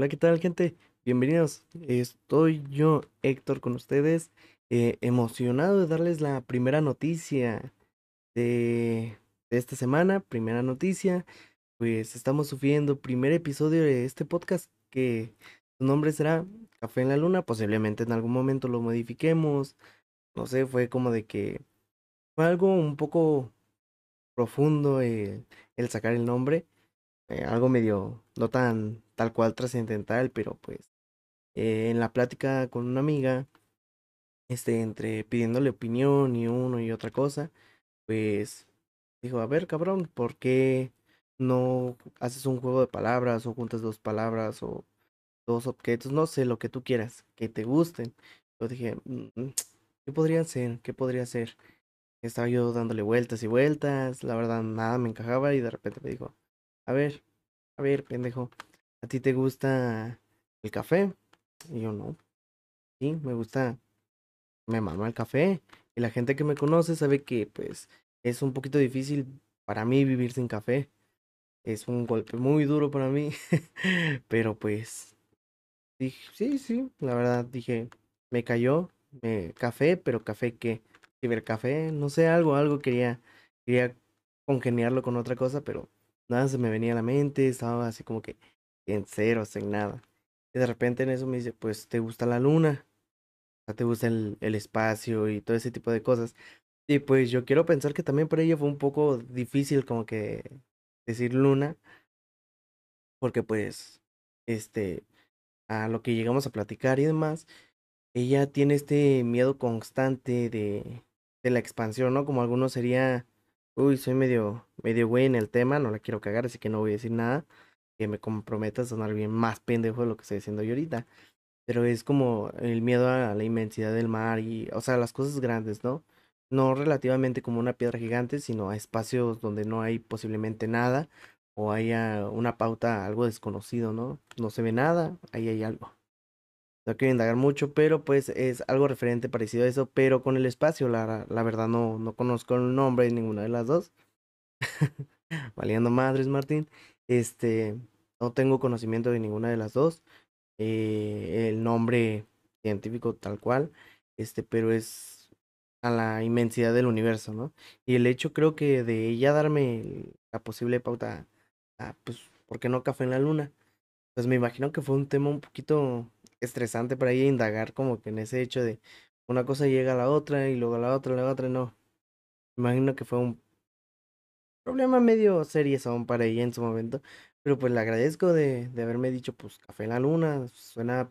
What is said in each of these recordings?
Hola, ¿qué tal, gente? Bienvenidos. Estoy yo, Héctor, con ustedes, eh, emocionado de darles la primera noticia de, esta semana. Primera noticia, pues estamos sufriendo primer episodio de este podcast que su nombre será Café en la Luna. Posiblemente en algún momento lo modifiquemos. No sé, fue como de que fue algo un poco profundo el, el sacar el nombre. Eh, algo medio no tan tal cual trascendental, pero pues eh, en la plática con una amiga, este, entre pidiéndole opinión y uno y otra cosa, pues dijo, a ver, cabrón, ¿por qué no haces un juego de palabras o juntas dos palabras o dos objetos? No sé, lo que tú quieras, que te gusten. Yo dije, mm, ¿qué podría ser? ¿Qué podría ser? Estaba yo dándole vueltas y vueltas, la verdad nada me encajaba y de repente me dijo, a ver, a ver, pendejo, ¿a ti te gusta el café? Y yo no. Sí, me gusta, me mama el café. Y la gente que me conoce sabe que pues es un poquito difícil para mí vivir sin café. Es un golpe muy duro para mí. Pero pues dije, sí, sí, la verdad dije, me cayó, me café, pero café qué? Cibercafé, no sé, algo, algo quería, quería congeniarlo con otra cosa, pero nada se me venía a la mente, estaba así como que en cero, sin nada. Y de repente en eso me dice, pues, ¿te gusta la luna? ¿te gusta el, el espacio y todo ese tipo de cosas? Y pues yo quiero pensar que también para ella fue un poco difícil como que decir luna, porque pues, este, a lo que llegamos a platicar y demás, ella tiene este miedo constante de, de la expansión, ¿no? Como algunos sería Uy, soy medio, medio güey en el tema, no la quiero cagar, así que no voy a decir nada que me comprometa a sonar bien más pendejo de lo que estoy diciendo yo ahorita. Pero es como el miedo a la inmensidad del mar y, o sea, las cosas grandes, ¿no? No relativamente como una piedra gigante, sino a espacios donde no hay posiblemente nada o haya una pauta algo desconocido, ¿no? No se ve nada, ahí hay algo. No quiero indagar mucho, pero pues es algo referente parecido a eso, pero con el espacio, la, la verdad no, no conozco el nombre de ninguna de las dos. Valiendo madres, Martín. Este, no tengo conocimiento de ninguna de las dos. Eh, el nombre científico tal cual, este, pero es a la inmensidad del universo, ¿no? Y el hecho creo que de ella darme la posible pauta, a, pues, ¿por qué no café en la luna? Pues me imagino que fue un tema un poquito estresante para ella indagar como que en ese hecho de una cosa llega a la otra y luego a la otra, a la otra, no. Imagino que fue un problema medio serio aún para ella en su momento, pero pues le agradezco de, de haberme dicho pues Café en la Luna, suena,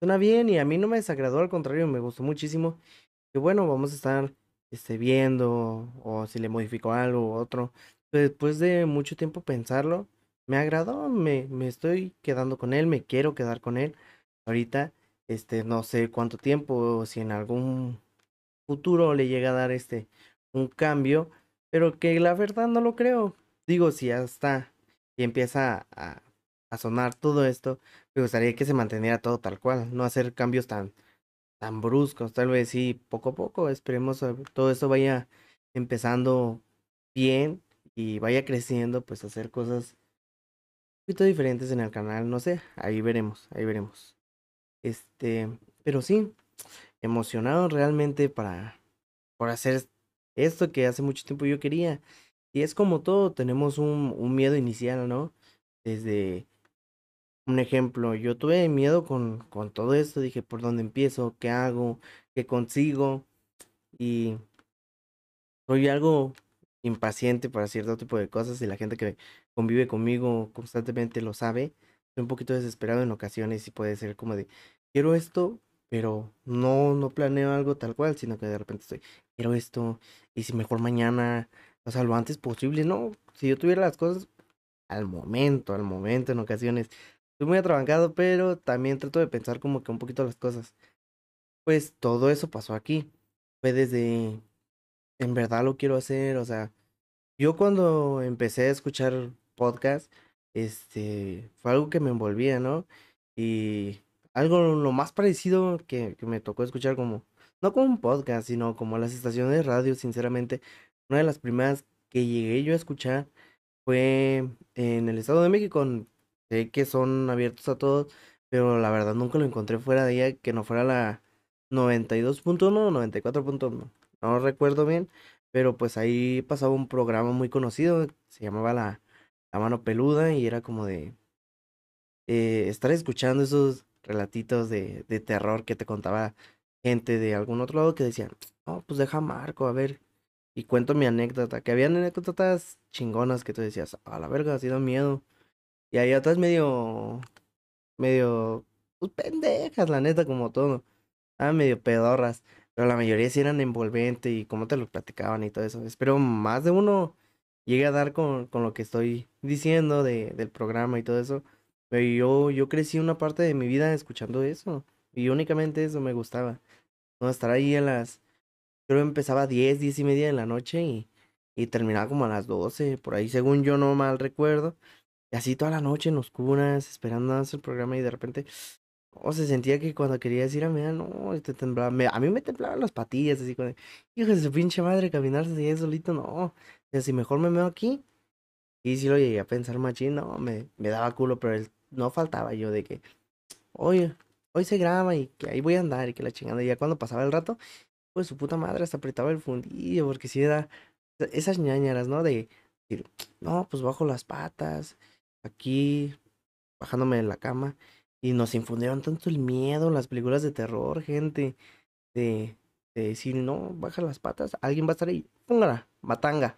suena bien y a mí no me desagradó, al contrario, me gustó muchísimo. Que bueno, vamos a estar este, viendo o si le modifico algo u otro. Después de mucho tiempo pensarlo, me agradó, me, me estoy quedando con él, me quiero quedar con él. Ahorita, este, no sé cuánto tiempo, si en algún futuro le llega a dar este un cambio, pero que la verdad no lo creo. Digo, si ya está y empieza a, a sonar todo esto, me gustaría que se manteniera todo tal cual, no hacer cambios tan, tan bruscos, tal vez sí, poco a poco, esperemos todo esto vaya empezando bien y vaya creciendo, pues hacer cosas un poquito diferentes en el canal, no sé, ahí veremos, ahí veremos. Este, pero sí, emocionado realmente para por hacer esto que hace mucho tiempo yo quería. Y es como todo, tenemos un, un miedo inicial, ¿no? Desde un ejemplo, yo tuve miedo con, con todo esto, dije, ¿por dónde empiezo? ¿Qué hago? ¿Qué consigo? Y soy algo impaciente para cierto tipo de cosas y la gente que convive conmigo constantemente lo sabe. Un poquito desesperado en ocasiones y puede ser como de, quiero esto, pero no, no planeo algo tal cual, sino que de repente estoy, quiero esto, y si mejor mañana, o sea, lo antes posible, no, si yo tuviera las cosas al momento, al momento en ocasiones, estoy muy atrabancado, pero también trato de pensar como que un poquito las cosas. Pues todo eso pasó aquí, fue desde, en verdad lo quiero hacer, o sea, yo cuando empecé a escuchar podcast, este, fue algo que me envolvía, ¿no? Y algo lo más parecido que, que me tocó escuchar como, no como un podcast, sino como las estaciones de radio, sinceramente, una de las primeras que llegué yo a escuchar fue en el Estado de México, sé que son abiertos a todos, pero la verdad nunca lo encontré fuera de ella que no fuera la 92.1 o 94.1. No recuerdo bien, pero pues ahí pasaba un programa muy conocido, se llamaba La, la Mano Peluda y era como de eh, estar escuchando esos relatitos de, de terror que te contaba gente de algún otro lado que decían, no, pues deja Marco, a ver, y cuento mi anécdota, que había anécdotas chingonas que tú decías, a la verga, ha sido miedo. Y hay otras medio, medio, pues pendejas, la neta, como todo. Ah, medio pedorras, pero la mayoría sí eran envolventes y cómo te lo platicaban y todo eso. Espero más de uno llegue a dar con, con lo que estoy diciendo de, del programa y todo eso. Pero yo, yo crecí una parte de mi vida escuchando eso. Y únicamente eso me gustaba. No estar ahí en las creo empezaba a 10, 10 y media de la noche y, y terminaba como a las 12, por ahí, según yo no mal recuerdo. Y así toda la noche en oscuras, esperando a hacer el programa y de repente, oh, se sentía que cuando quería decir a mí, no, te temblaba, a mí me temblaban las patillas, así con, hijo de su pinche madre, caminarse así solito, no, si mejor me veo aquí. Y si lo llegué a pensar machín, no, me, me daba culo, pero no faltaba yo de que, oye, hoy se graba y que ahí voy a andar y que la chingada, y ya cuando pasaba el rato, pues su puta madre hasta apretaba el fundillo, porque si era esas ñañaras, ¿no? De decir, no, pues bajo las patas, aquí, bajándome en la cama, y nos infundieron tanto el miedo las películas de terror, gente, de, de decir, no, baja las patas, alguien va a estar ahí, póngala, matanga,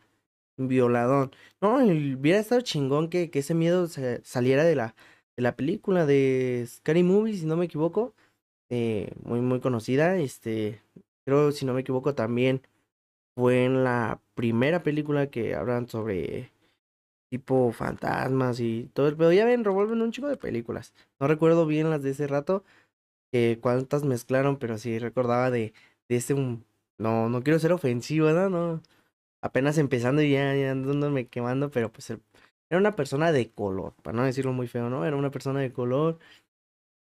violadón. No, hubiera estado chingón que, que ese miedo saliera de la, de la película de Scary Movie, si no me equivoco. Eh, muy, muy conocida. Este, Creo, si no me equivoco, también fue en la primera película que hablan sobre tipo fantasmas y todo el pedo. Ya ven, revuelven un chico de películas. No recuerdo bien las de ese rato, que cuántas mezclaron, pero sí recordaba de, de ese... No, no quiero ser ofensivo, ¿no? no apenas empezando y ya, ya andándome quemando, pero pues era una persona de color, para no decirlo muy feo, ¿no? Era una persona de color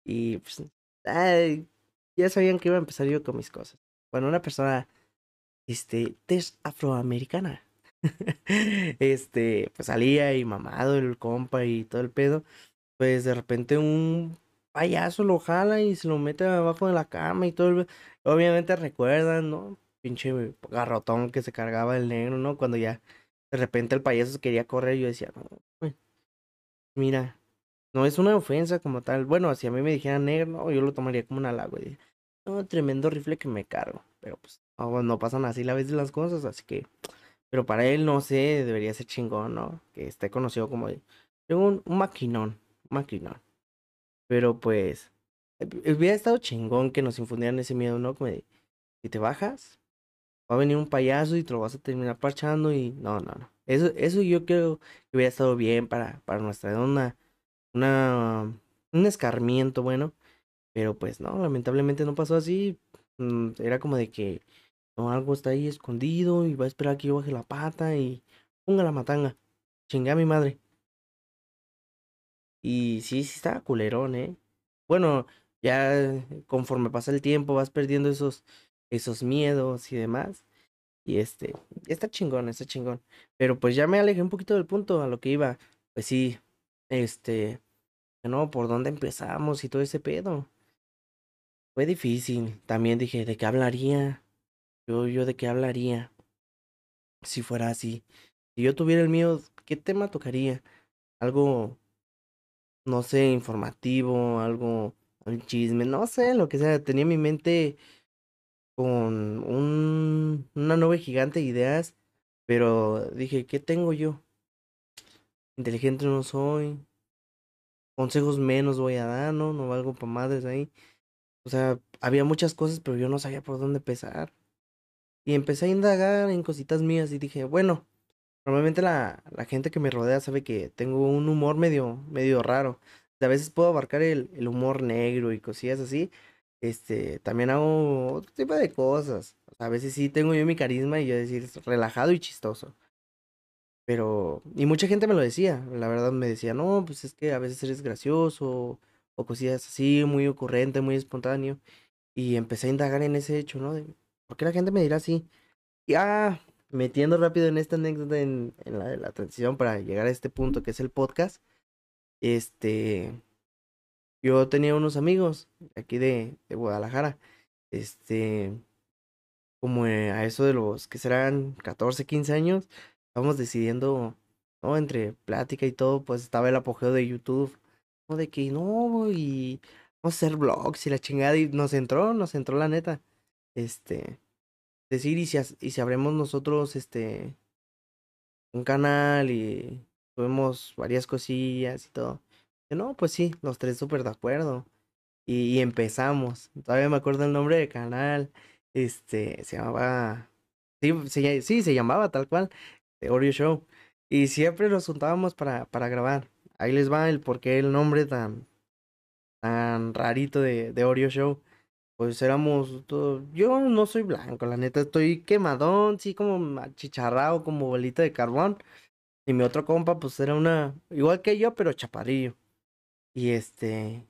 y pues ay, ya sabían que iba a empezar yo con mis cosas bueno, una persona, este, tez afroamericana. este, pues salía y mamado el compa y todo el pedo. Pues de repente un payaso lo jala y se lo mete abajo de la cama y todo. El... Obviamente recuerdan, ¿no? Pinche garrotón que se cargaba el negro, ¿no? Cuando ya de repente el payaso quería correr, yo decía, no, mira, no es una ofensa como tal. Bueno, si a mí me dijeran negro, no, yo lo tomaría como un halago. Un tremendo rifle que me cargo. Pero pues no, pasan así la vez de las cosas, así que. Pero para él, no sé, debería ser chingón, ¿no? Que esté conocido como un, un maquinón, maquinón. Pero pues, eh, hubiera estado chingón que nos infundieran ese miedo, ¿no? Como de, si te bajas, va a venir un payaso y te lo vas a terminar parchando y no, no, no. Eso, eso yo creo que hubiera estado bien para, para nuestra una, una, un escarmiento, bueno. Pero pues no, lamentablemente no pasó así. Mm, era como de que no, algo está ahí escondido y va a esperar que yo baje la pata y ponga la matanga. Chingue a mi madre. Y sí, sí estaba culerón, ¿eh? Bueno, ya conforme pasa el tiempo vas perdiendo esos, esos miedos y demás. Y este, está chingón, está chingón. Pero pues ya me alejé un poquito del punto a lo que iba. Pues sí, este, no, por dónde empezamos y todo ese pedo. Fue difícil. También dije, ¿de qué hablaría? Yo, yo de qué hablaría si fuera así. Si yo tuviera el mío, ¿qué tema tocaría? Algo, no sé, informativo, algo, un chisme, no sé, lo que sea. Tenía mi mente con un, una nube gigante de ideas, pero dije, ¿qué tengo yo? Inteligente no soy, consejos menos voy a dar, ¿no? No valgo para madres ahí. O sea, había muchas cosas, pero yo no sabía por dónde empezar. Y empecé a indagar en cositas mías y dije, bueno, normalmente la, gente que me rodea sabe que tengo un humor medio, medio raro. a veces puedo abarcar el, el humor negro y cosillas así. Este, también hago otro tipo de cosas. a veces sí tengo yo mi carisma y yo decir relajado y chistoso. Pero, y mucha gente me lo decía, la verdad me decía, no, pues es que a veces eres gracioso, o cosillas así, muy ocurrente, muy espontáneo. Y empecé a indagar en ese hecho, ¿no? De, ¿Por qué la gente me dirá así? Y ah, metiendo rápido en esta anécdota en, la la transición para llegar a este punto que es el podcast. este, yo tenía unos amigos aquí de, de Guadalajara, este, como eh, a eso de los que serán 14, 15 años, estábamos decidiendo, ¿no? Entre plática y todo, pues estaba el apogeo de YouTube, ¿no? De que no, y vamos a hacer vlogs y la chingada, y nos entró, nos entró la neta. Este, decir, y si, y si abremos nosotros, este, un canal y tuvimos varias cosillas y todo. No, pues sí, los tres súper de acuerdo. Y, empezamos. Todavía me acuerdo el nombre del canal. Este, se llamaba. Sí, se, sí, se llamaba tal cual. The Oreo Show. Y siempre nos juntábamos para, para grabar. Ahí les va el por qué el nombre tan, tan rarito de, de Oreo Show. Pues éramos todos. Yo no soy blanco, la neta, estoy quemadón, sí, como achicharrado, como bolita de carbón. Y mi otro compa, pues era una. Igual que yo, pero chaparrillo. Y este.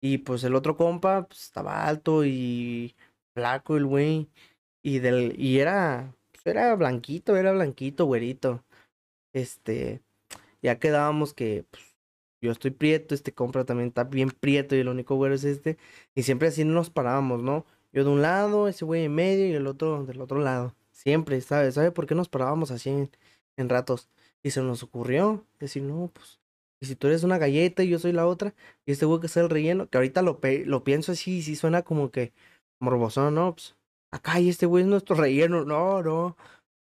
Y pues el otro compa, pues estaba alto y flaco el güey. Y del. Y era. Pues era blanquito, era blanquito, güerito. Este. Ya quedábamos que. Pues, yo estoy prieto, este compa también está bien prieto y el único güero es este. Y siempre así nos parábamos, ¿no? Yo de un lado, ese güey en medio y el otro del otro lado. Siempre, ¿sabe? ¿Sabe por qué nos parábamos así en, ratos? Y se nos ocurrió decir, no, pues, y si tú eres una galleta y yo soy la otra, y este güey que es el relleno, que ahorita lo, lo pienso así, sí suena como que morbosón, ¿no? Pues, acá y este güey es nuestro relleno. No, no,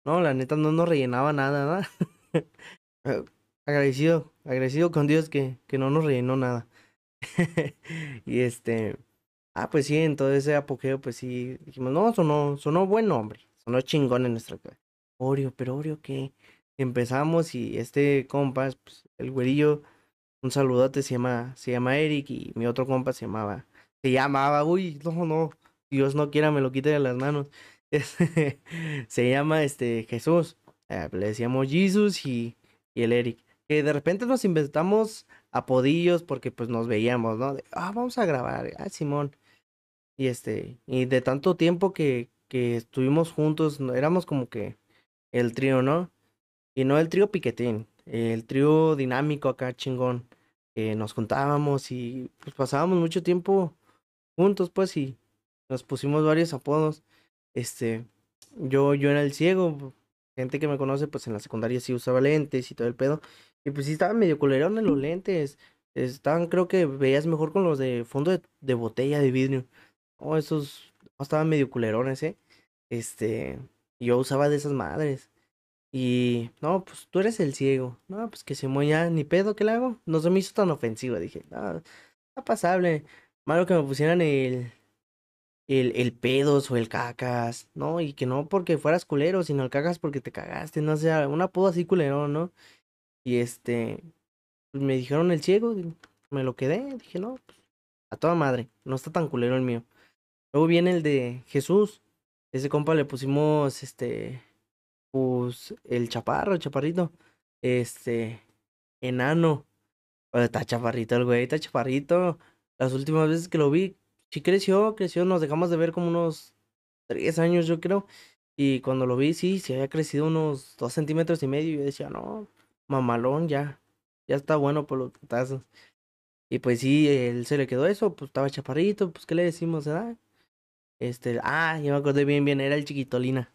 no, la neta no nos rellenaba nada, ¿no? agradecido, agradecido con Dios que, que no nos rellenó nada. y este, ah, pues sí, en todo ese apogeo, pues sí, dijimos, no, sonó, sonó buen nombre, sonó chingón en nuestra cabeza. Oreo, pero Oreo, ¿qué? Empezamos y este compa, pues, el güerillo, un saludote, se llama, se llama Eric y mi otro compa se llamaba, se llamaba, uy, no, no, Dios no quiera me lo quite de las manos. se llama este Jesús. Eh, le decíamos Jesus y, y el Eric que de repente nos inventamos apodillos porque pues nos veíamos, ¿no? ah, vamos a grabar, ah, Simón. Y este, y de tanto tiempo que, que estuvimos juntos, éramos como que el trío, ¿no? Y no el trío piquetín, el trío dinámico acá chingón. que nos juntábamos y pues pasábamos mucho tiempo juntos, pues, y nos pusimos varios apodos. Este, yo, yo era el ciego, gente que me conoce, pues en la secundaria sí usaba lentes y todo el pedo. Y pues sí estaban medio culerones los lentes. Estaban, creo que veías mejor con los de fondo de, botella de vidrio. Oh, esos estaban medio culerones, eh. Este, yo usaba de esas madres. Y, no, pues tú eres el ciego. No, pues que se moya, ni pedo, ¿qué le hago? No se me hizo tan ofensivo. Dije, no, está pasable. Malo que me pusieran el, el, el pedos o el cacas, ¿no? Y que no porque fueras culero, sino el cacas porque te cagaste, no sé, un apodo así culero, ¿no? Y este, pues me dijeron el ciego, me lo quedé, dije, no, pues, a toda madre, no está tan culero el mío. Luego viene el de Jesús, ese compa le pusimos, este, pues, el chaparro, el chaparrito, este, enano. está chaparrito el güey, está chaparrito. Las últimas veces que lo vi, sí creció, creció, nos dejamos de ver como unos tres años, yo creo. Y cuando lo vi, sí, sí había crecido unos dos centímetros y medio. Y yo decía, no, mamalón, ya, ya está bueno por los putazos. Y pues sí, él se le quedó eso, pues estaba chaparrito, pues ¿qué le decimos, edad? Este, ah, yo me acordé bien, bien, era el chiquitolina.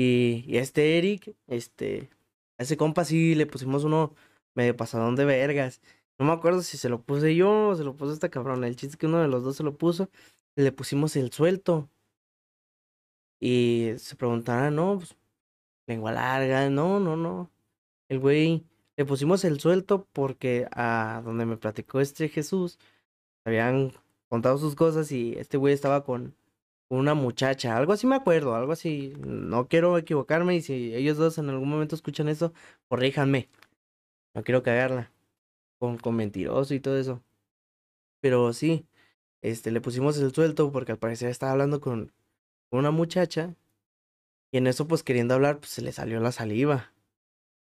Y, este Eric, este, a ese compa sí le pusimos uno medio pasadón de vergas. No me acuerdo si se lo puse yo o se lo puso esta cabrona. El chiste es que uno de los dos se lo puso. Le pusimos el suelto. Y se preguntará, no, pues, lengua larga. No, no, no. El güey, le pusimos el suelto porque a donde me platicó este Jesús, habían contado sus cosas y este güey estaba con una muchacha, algo así me acuerdo, algo así, no quiero equivocarme y si ellos dos en algún momento escuchan eso, corríjanme, no quiero cagarla, con, con mentiroso y todo eso. Pero sí, este, le pusimos el suelto porque al parecer estaba hablando con una muchacha y en eso pues queriendo hablar pues se le salió la saliva.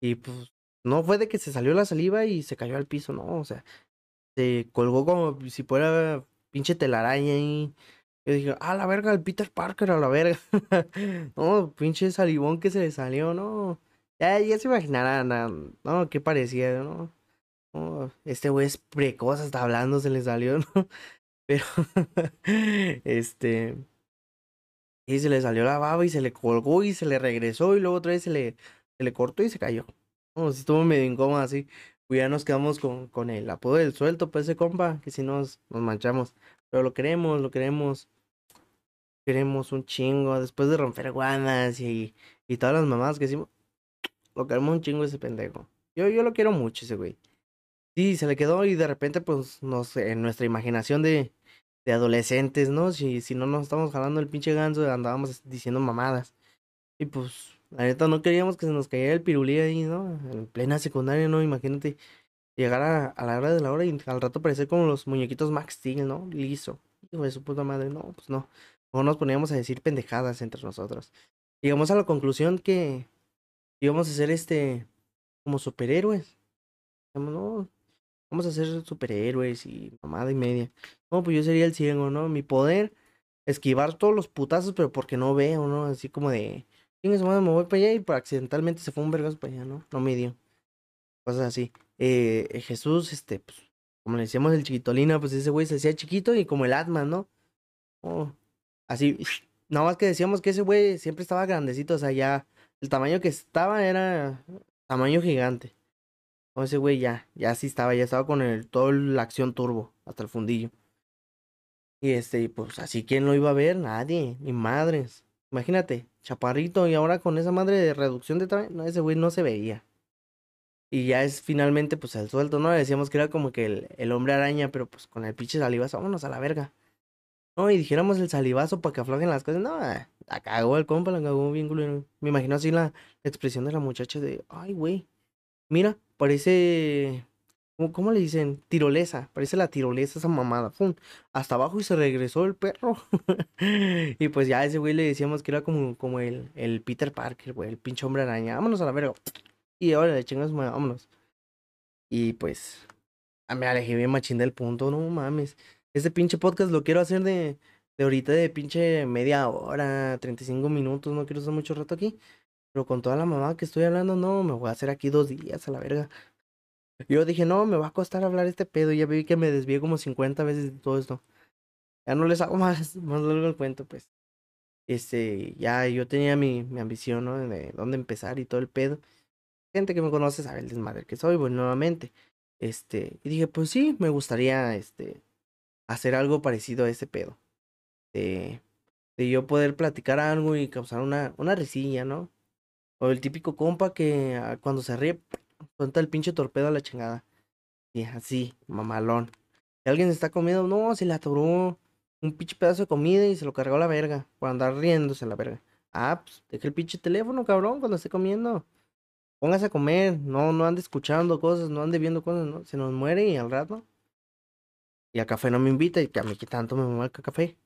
Y pues no fue de que se salió la saliva y se cayó al piso, no, o sea, se colgó como si fuera pinche telaraña y yo dije, ah, la verga, el Peter Parker a la verga. no, pinche salivón que se le salió, no. Ya, se imaginarán, no, qué parecía, ¿no? Este güey es precoz, está hablando, se le salió, ¿no? Pero, este, y se le salió la baba y se le colgó y se le regresó y luego otra vez se le, se le cortó y se cayó. No, si estuvo medio incómodo así. Pues ya nos quedamos con, con el apodo del suelto, pues ese compa, que si nos, nos manchamos. Pero lo queremos, lo queremos. Queremos un chingo. Después de romper guanas y, y todas las mamás que hicimos. Lo queremos un chingo ese pendejo. Yo, yo lo quiero mucho ese güey. Sí, se le quedó y de repente, pues, no sé, en nuestra imaginación de, de adolescentes, ¿no? Si, si no nos estamos jalando el pinche ganso, andábamos diciendo mamadas. Y pues, la neta, no queríamos que se nos cayera el pirulí ahí, ¿no? En plena secundaria, ¿no? Imagínate llegar a, a la hora de la hora y al rato parecer como los muñequitos Max Steel, ¿no? Liso. Hijo de su puta madre, no, pues no. O nos poníamos a decir pendejadas entre nosotros. Llegamos a la conclusión que íbamos a ser este como superhéroes. No, vamos a ser superhéroes y mamada y media. No, pues yo sería el ciego, ¿no? Mi poder, esquivar todos los putazos, pero porque no veo, ¿no? Así como de, me voy para allá y por accidentalmente se fue un vergazo para allá, ¿no? No me dio. Cosas así. Eh, Jesús, este, pues, como le decíamos el chiquitolina, pues ese güey se hacía chiquito y como el Atman, ¿no? Oh, así, nada más que decíamos que ese güey siempre estaba grandecito, o sea, ya el tamaño que estaba era tamaño gigante. O ese güey ya, ya sí estaba, ya estaba con el, todo la acción turbo, hasta el fundillo. Y este, pues así, ¿quién lo iba a ver? Nadie, ni madres. Imagínate, chaparrito y ahora con esa madre de reducción de tamaño, no, ese güey no se veía. Y ya es finalmente, pues el suelto, ¿no? Decíamos que era como que el, el hombre araña, pero pues con el pinche salivazo, vámonos a la verga. No, y dijéramos el salivazo para que aflojen las cosas. No, la cagó el compa, la cagó bien culero. Me imagino así la, expresión de la muchacha de, ay, güey, mira, parece, ¿cómo, le dicen? Tirolesa, parece la tirolesa esa mamada. Hasta abajo y se regresó el perro. y pues ya a ese güey le decíamos que era como, como el, el Peter Parker, güey, el pinche hombre araña. Vámonos a la verga. Y ahora le chingas, vámonos. Y pues, ah, me alejé bien machín del punto, no mames. Este pinche podcast lo quiero hacer de, de ahorita de pinche media hora, 35 minutos, no quiero estar mucho rato aquí. Pero con toda la mamá que estoy hablando, no, me voy a hacer aquí dos días a la verga. Yo dije, no, me va a costar hablar este pedo. Ya vi que me desvié como 50 veces de todo esto. Ya no les hago más, más largo el cuento, pues. Este, ya yo tenía mi, mi ambición, ¿no? De dónde empezar y todo el pedo. Gente que me conoce sabe el desmadre que soy, bueno, nuevamente. Este, y dije, pues sí, me gustaría, este, hacer algo parecido a ese pedo. De, yo poder platicar algo y causar una, una risilla, ¿no? O el típico compa que ah, cuando se ríe, cuenta el pinche torpedo a la chingada. Y así, mamalón. Si alguien está comiendo, no, se le atoró un pinche pedazo de comida y se lo cargó a la verga. Por andar riéndose a la verga. Ah, pues deja el pinche teléfono, cabrón, cuando esté comiendo. Póngase a comer, no, no ande escuchando cosas, no ande viendo cosas, ¿no? Se nos muere y al rato y a café no me invita y que a mí que tanto me marca café.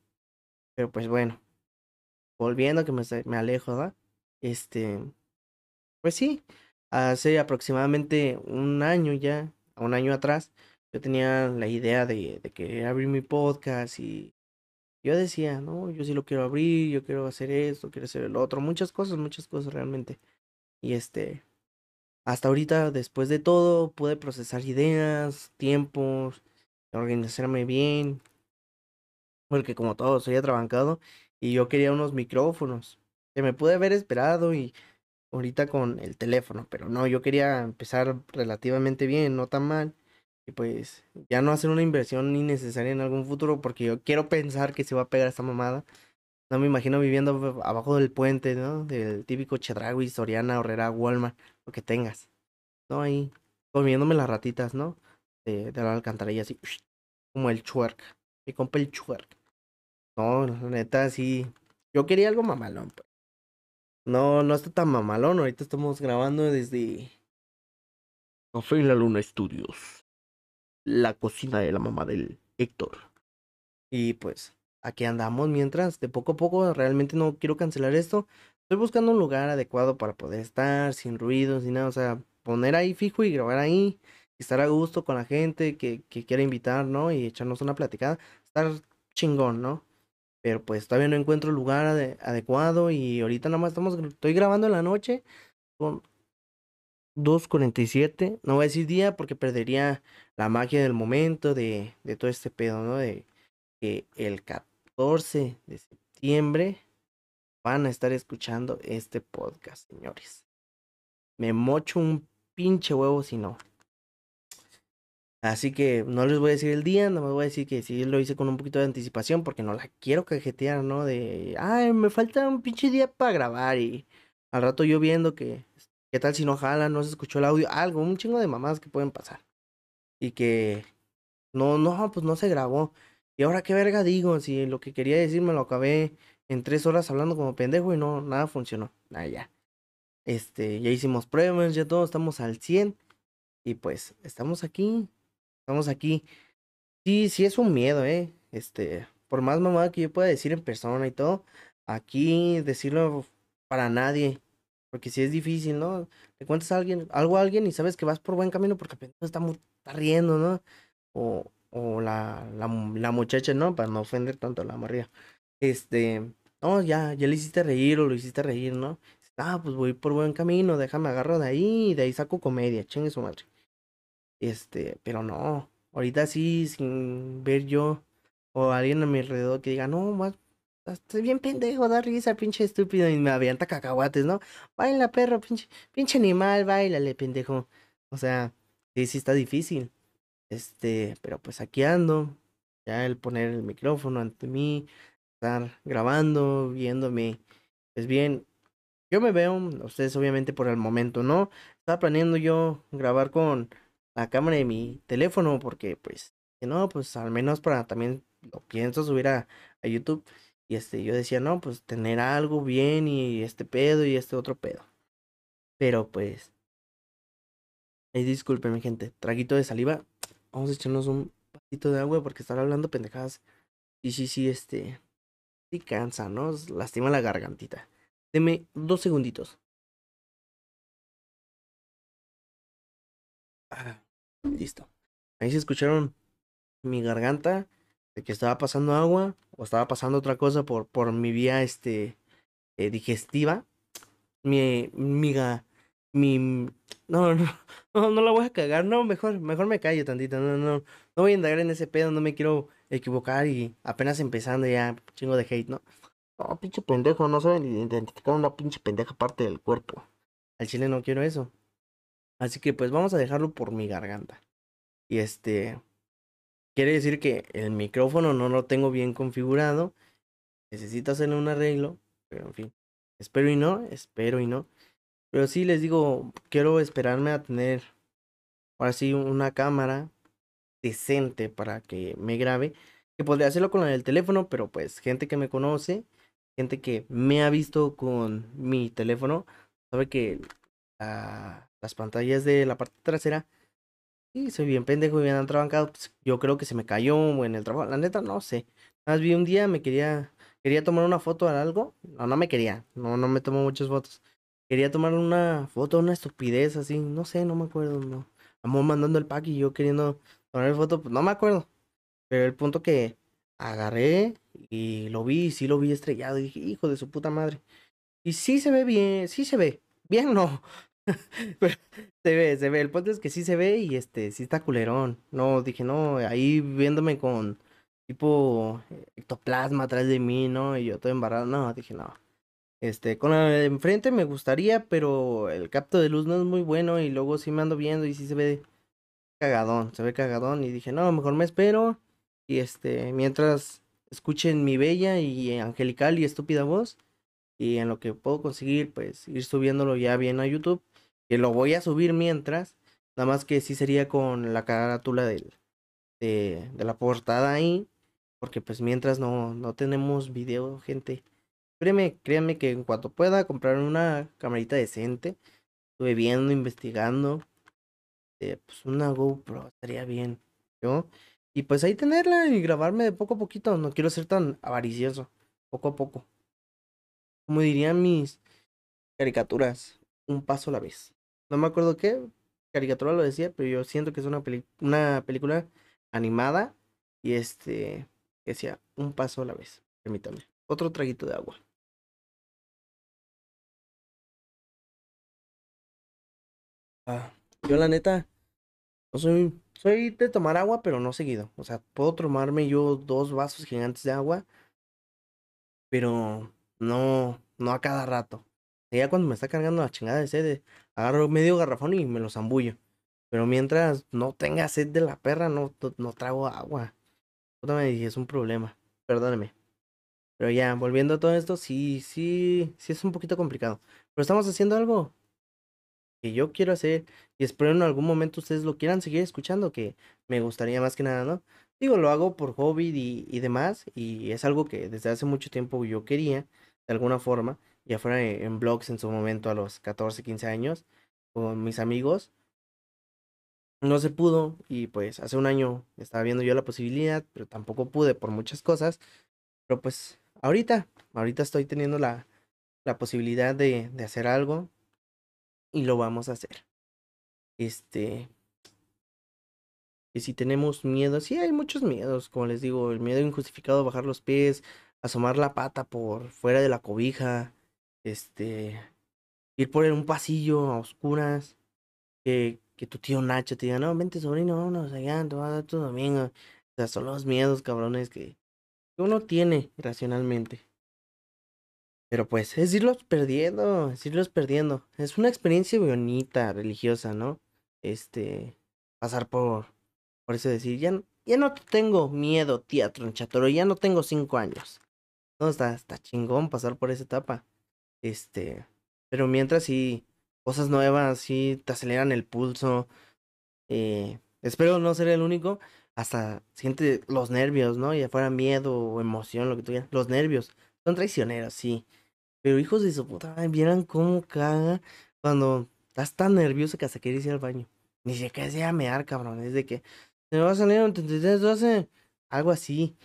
Pero pues bueno, volviendo que me, me alejo, ¿verdad? Este, pues sí, hace aproximadamente un año ya, un año atrás, yo tenía la idea de, de querer abrir mi podcast y yo decía, no, yo sí lo quiero abrir, yo quiero hacer esto, quiero hacer el otro, muchas cosas, muchas cosas realmente. Y este, hasta ahorita, después de todo, pude procesar ideas, tiempos, organizarme bien. Porque como todo, soy atrabancado y yo quería unos micrófonos. Que me pude haber esperado y ahorita con el teléfono, pero no, yo quería empezar relativamente bien, no tan mal. Y pues ya no hacer una inversión innecesaria en algún futuro porque yo quiero pensar que se va a pegar esta mamada. No me imagino viviendo abajo del puente, ¿no? Del típico Chedragui, Soriana, Horrera, Walmart, lo que tengas. No, ahí comiéndome las ratitas, ¿no? De, de la alcantarilla, así, como el chuerk. Mi compa el chuerk. No, la neta, sí. Yo quería algo mamalón, pues. No, no está tan mamalón. Ahorita estamos grabando desde Café en la Luna Studios. La cocina de la mamá del Héctor. Y pues, aquí andamos mientras, de poco a poco, realmente no quiero cancelar esto. Estoy buscando un lugar adecuado para poder estar, sin ruidos, ni nada. O sea, poner ahí fijo y grabar ahí estar a gusto con la gente que, que quiera invitar, ¿no? Y echarnos una platicada, estar chingón, ¿no? Pero pues todavía no encuentro lugar adecuado y ahorita nada más estamos, estoy grabando en la noche con, 2.47. No voy a decir día porque perdería la magia del momento de, de todo este pedo, ¿no? De que el 14 de septiembre van a estar escuchando este podcast, señores. Me mocho un pinche huevo si no. Así que no les voy a decir el día, no me voy a decir que sí lo hice con un poquito de anticipación porque no la quiero cajetear, ¿no? De, ay, me falta un pinche día para grabar y al rato yo viendo que, ¿qué tal si no jala, no se escuchó el audio? Algo, un chingo de mamadas que pueden pasar. Y que, no, no, pues no se grabó. Y ahora qué verga digo, si lo que quería decir me lo acabé en tres horas hablando como pendejo y no, nada funcionó. Nada, ya. Este, ya hicimos pruebas, ya todos estamos al 100. Y pues, estamos aquí Estamos aquí. Sí, sí es un miedo, ¿eh? Este, por más mamada que yo pueda decir en persona y todo, aquí decirlo para nadie. Porque si es difícil, ¿no? Le cuentas a alguien, algo a alguien y sabes que vas por buen camino porque está, está riendo, ¿no? O, o la, la, la, muchacha, ¿no? Para no ofender tanto a la María. Este, no, ya, ya le hiciste reír o lo hiciste reír, ¿no? Ah, pues voy por buen camino, déjame agarro de ahí y de ahí saco comedia, chingue su madre. Este, pero no, ahorita sí, sin ver yo o alguien a mi alrededor que diga, no, más, estoy bien pendejo, da risa, pinche estúpido, y me avienta cacahuates, ¿no? Baila, perro, pinche, pinche animal, bailale, pendejo. O sea, sí, sí está difícil. Este, pero pues aquí ando, ya el poner el micrófono ante mí, estar grabando, viéndome, pues bien, yo me veo, ustedes obviamente por el momento, ¿no? Estaba planeando yo grabar con la cámara de mi teléfono porque pues no pues al menos para también lo pienso subir a, a, YouTube y este yo decía no pues tener algo bien y este pedo y este otro pedo pero pues eh, disculpen mi gente traguito de saliva. Vamos a echarnos un vasito de agua porque estar hablando pendejadas. Y sí sí este sí cansa no lastima la gargantita. Deme dos segunditos Listo. Ahí se escucharon mi garganta de que estaba pasando agua o estaba pasando otra cosa por, por mi vía este eh, digestiva. Mi, miga, mi, no, no, no, no la voy a cagar, no, mejor, mejor me callo tantito, no, no, no voy a indagar en ese pedo, no me quiero equivocar y apenas empezando ya, chingo de hate, ¿no? No, pinche pendejo, no saben identificar una pinche pendeja parte del cuerpo. Al chile no quiero eso. Así que pues vamos a dejarlo por mi garganta. Y este, quiere decir que el micrófono no lo tengo bien configurado. Necesito hacerle un arreglo, pero en fin. Espero y no, espero y no. Pero sí les digo, quiero esperarme a tener ahora sí una cámara decente para que me grabe. Que podría hacerlo con el teléfono, pero pues gente que me conoce, gente que me ha visto con mi teléfono, sabe que las pantallas de la parte trasera Sí, soy bien pendejo y bien atrabancado. Pues, yo creo que se me cayó en el trabajo. La neta, no sé. Más vi un día, me quería, quería tomar una foto de algo. No, no me quería. No, no me tomo muchas fotos. Quería tomar una foto, una estupidez así. No sé, no me acuerdo. No. Amor mandando el pack y yo queriendo tomar foto, pues no me acuerdo. Pero el punto que agarré y lo vi, sí lo vi estrellado. Y dije, hijo de su puta madre. Y sí se ve bien, sí se ve. Bien no, Pero se ve, se ve. El punto es que sí se ve y este, sí está culerón. No, dije, no, ahí viéndome con tipo ectoplasma atrás de mí, ¿no? Y yo todo embarrado. No, dije, no. Este, con el de enfrente me gustaría, pero el capto de luz no es muy bueno y luego sí me ando viendo y sí se ve cagadón, se ve cagadón y dije, no, mejor me espero y este, mientras escuchen mi bella y angelical y estúpida voz y en lo que puedo conseguir, pues ir subiéndolo ya bien a YouTube que lo voy a subir mientras, nada más que sí sería con la carátula del, de, de la portada ahí, porque pues mientras no, no tenemos video, gente. Créeme, créanme que en cuanto pueda comprar una camarita decente, estuve viendo, investigando, eh, pues una GoPro estaría bien, ¿yo? Y pues ahí tenerla y grabarme de poco a poquito, no quiero ser tan avaricioso, poco a poco. Como dirían mis caricaturas, un paso a la vez. No me acuerdo qué caricatura lo decía, pero yo siento que es una, una película animada y este decía un paso a la vez. Permítame. Otro traguito de agua. Ah, yo la neta, no soy, soy de tomar agua, pero no seguido. O sea, puedo tomarme yo dos vasos gigantes de agua, pero no, no a cada rato. Ya cuando me está cargando la chingada de sed, agarro medio garrafón y me lo zambullo. Pero mientras no tenga sed de la perra, no, no, trago agua. Puta me es un problema. Perdóneme. Pero ya, volviendo a todo esto, sí, sí, sí es un poquito complicado. Pero estamos haciendo algo que yo quiero hacer y espero en algún momento ustedes lo quieran seguir escuchando, que me gustaría más que nada, ¿no? Digo, lo hago por hobby y, y demás, y es algo que desde hace mucho tiempo yo quería, de alguna forma, ya fuera en blogs en su momento a los 14, 15 años, con mis amigos. No se pudo y pues hace un año estaba viendo yo la posibilidad, pero tampoco pude por muchas cosas. Pero pues ahorita, ahorita estoy teniendo la, la posibilidad de, de hacer algo y lo vamos a hacer. Este. Y si tenemos miedo, sí hay muchos miedos, como les digo, el miedo injustificado bajar los pies, asomar la pata por fuera de la cobija, este, ir por un pasillo a oscuras, que, que tu tío Nacho te diga, no, vente sobrino, vámonos allá, te va a dar tu domingo. O sea, son los miedos, cabrones, que uno tiene racionalmente. Pero pues es irlos perdiendo, es irlos perdiendo. Es una experiencia bonita, religiosa, ¿no? Este, pasar por, por eso decir, ya, ya no tengo miedo, tía Tronchatoro, ya no tengo cinco años. No, está, está chingón pasar por esa etapa. Este, pero mientras sí, cosas nuevas, sí te aceleran el pulso. Eh, espero no ser el único. Hasta siente los nervios, ¿no? Ya fuera miedo o emoción, lo que tú quieras. Los nervios son traicioneros, sí. Pero hijos de su puta vieran cómo caga cuando estás tan nervioso que hasta quieres ir al baño. Ni siquiera se a mear, cabrón. Es de que se me va a salir un 33, 12. Algo así.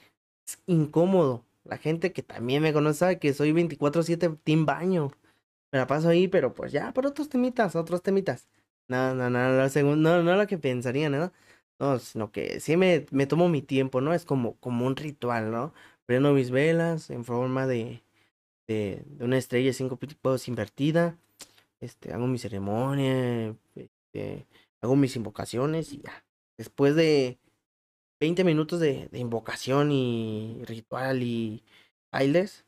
Es incómodo. La gente que también me conoce que soy 24-7 team baño. Me la paso ahí, pero pues ya, por otros temitas, otros temitas. No, no, no, no, no, no lo que pensaría, ¿no? No, sino que sí me, me tomo mi tiempo, ¿no? Es como, como un ritual, ¿no? Prendo mis velas en forma de, de, una estrella cinco tipos invertida. Este, hago mi ceremonia, este, hago mis invocaciones y ya. Después de 20 minutos de, invocación y ritual y bailes,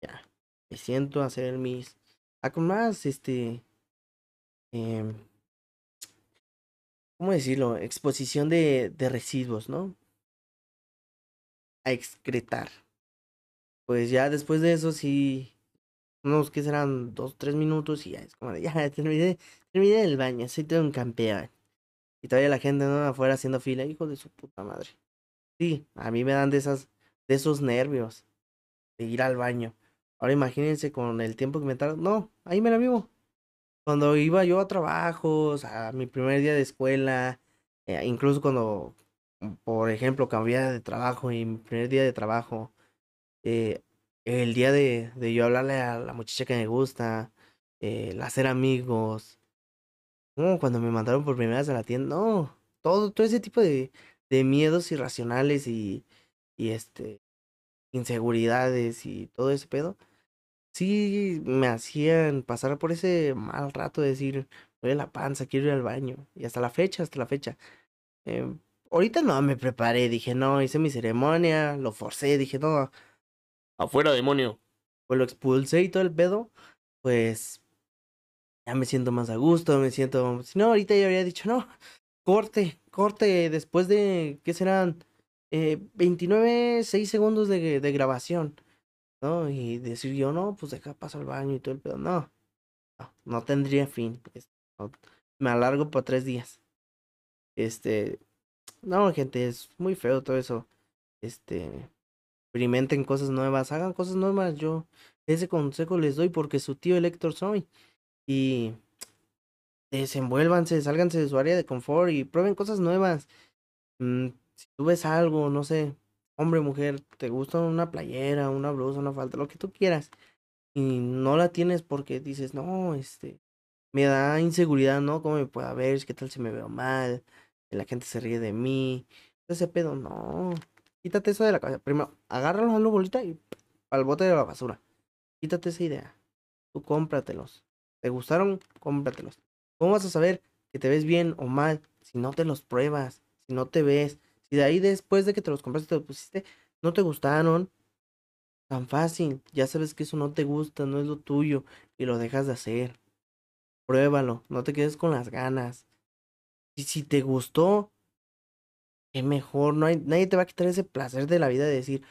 ya. Me siento a hacer mis. A con más, este. Eh, ¿Cómo decirlo? Exposición de, de residuos, ¿no? A excretar pues ya después de eso sí, unos que serán dos, tres minutos y ya es como de, ya terminé, terminé el baño, soy todo un campeón. Y todavía la gente ¿no? afuera haciendo fila, hijo de su puta madre. Sí, a mí me dan de esas, de esos nervios de ir al baño. Ahora imagínense con el tiempo que me tarda. No, ahí me la vivo. Cuando iba yo a trabajos, a mi primer día de escuela, eh, incluso cuando, por ejemplo, cambié de trabajo y mi primer día de trabajo, eh, el día de, de, yo hablarle a la muchacha que me gusta, eh, el hacer amigos, como cuando me mandaron por primera vez a la tienda, no, todo, todo ese tipo de, de miedos irracionales y, y este, inseguridades y todo ese pedo, sí me hacían pasar por ese mal rato de decir, voy a la panza, quiero ir al baño, y hasta la fecha, hasta la fecha. Eh, ahorita no me preparé, dije, no, hice mi ceremonia, lo forcé, dije, no, afuera demonio. Pues lo expulsé y todo el pedo, pues ya me siento más a gusto, me siento, si no, ahorita ya habría dicho, no, corte, corte, después de, ¿qué serán? Eh, 29, 6 segundos de, de grabación, ¿no? Y decir yo, no, pues deja paso al baño y todo el pedo, no, no, tendría fin, me alargo por tres días. Este, no, gente, es muy feo todo eso. Este, experimenten cosas nuevas, hagan cosas nuevas. Yo ese consejo les doy porque su tío elector soy. Y desenvuélvanse, sálganse de su área de confort y prueben cosas nuevas. Mm, si tú ves algo, no sé, hombre, mujer, te gusta una playera, una blusa, una falda, lo que tú quieras, y no la tienes porque dices, no, este, me da inseguridad, ¿no? ¿Cómo me pueda ver? ¿Qué tal si me veo mal? La gente se ríe de mí. Ese pedo, no. Quítate eso de la cabeza. Primero, agárralos la bolita y al bote de la basura. Quítate esa idea. Tú cómpratelos. ¿Te gustaron? Cómpratelos. ¿Cómo vas a saber que te ves bien o mal si no te los pruebas, si no te ves, si de ahí después de que te los compraste te los pusiste, no te gustaron, tan fácil, ya sabes que eso no te gusta, no es lo tuyo y lo dejas de hacer. Pruébalo, no te quedes con las ganas. Y si te gustó, qué mejor, no hay, nadie te va a quitar ese placer de la vida de decir,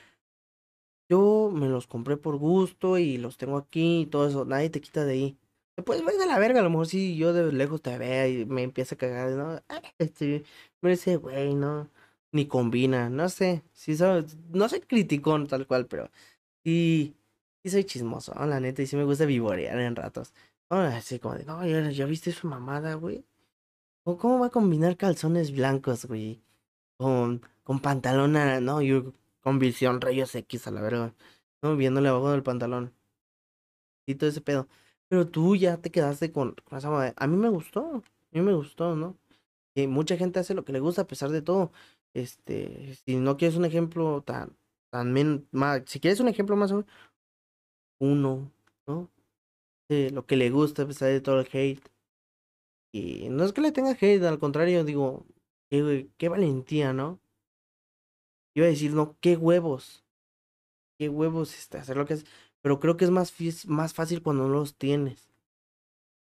yo me los compré por gusto y los tengo aquí y todo eso, nadie te quita de ahí. Ves de la verga, a lo mejor si yo de lejos te vea y me empieza a cagar, ¿no? Este, me dice, güey, no, ni combina, no sé, si no soy criticón tal cual, pero sí, sí soy chismoso, la neta, y sí me gusta vivorear en ratos. así como de, no, ya, viste su mamada, güey. ¿Cómo va a combinar calzones blancos, güey? Con, con pantalón, no, yo con visión rayos X a la verga. No, viéndole abajo del pantalón. Y todo ese pedo. Pero tú ya te quedaste con, esa madre. A mí me gustó. A mí me gustó, ¿no? Y mucha gente hace lo que le gusta a pesar de todo. Este, si no quieres un ejemplo tan, tan más, si quieres un ejemplo más uno, ¿no? Lo que le gusta a pesar de todo el hate. Y no es que le tenga hate, al contrario, digo, qué, qué valentía, ¿no? Iba a decir, no, qué huevos. Qué huevos este, hacer lo que es. Pero creo que es más, más fácil cuando no los tienes.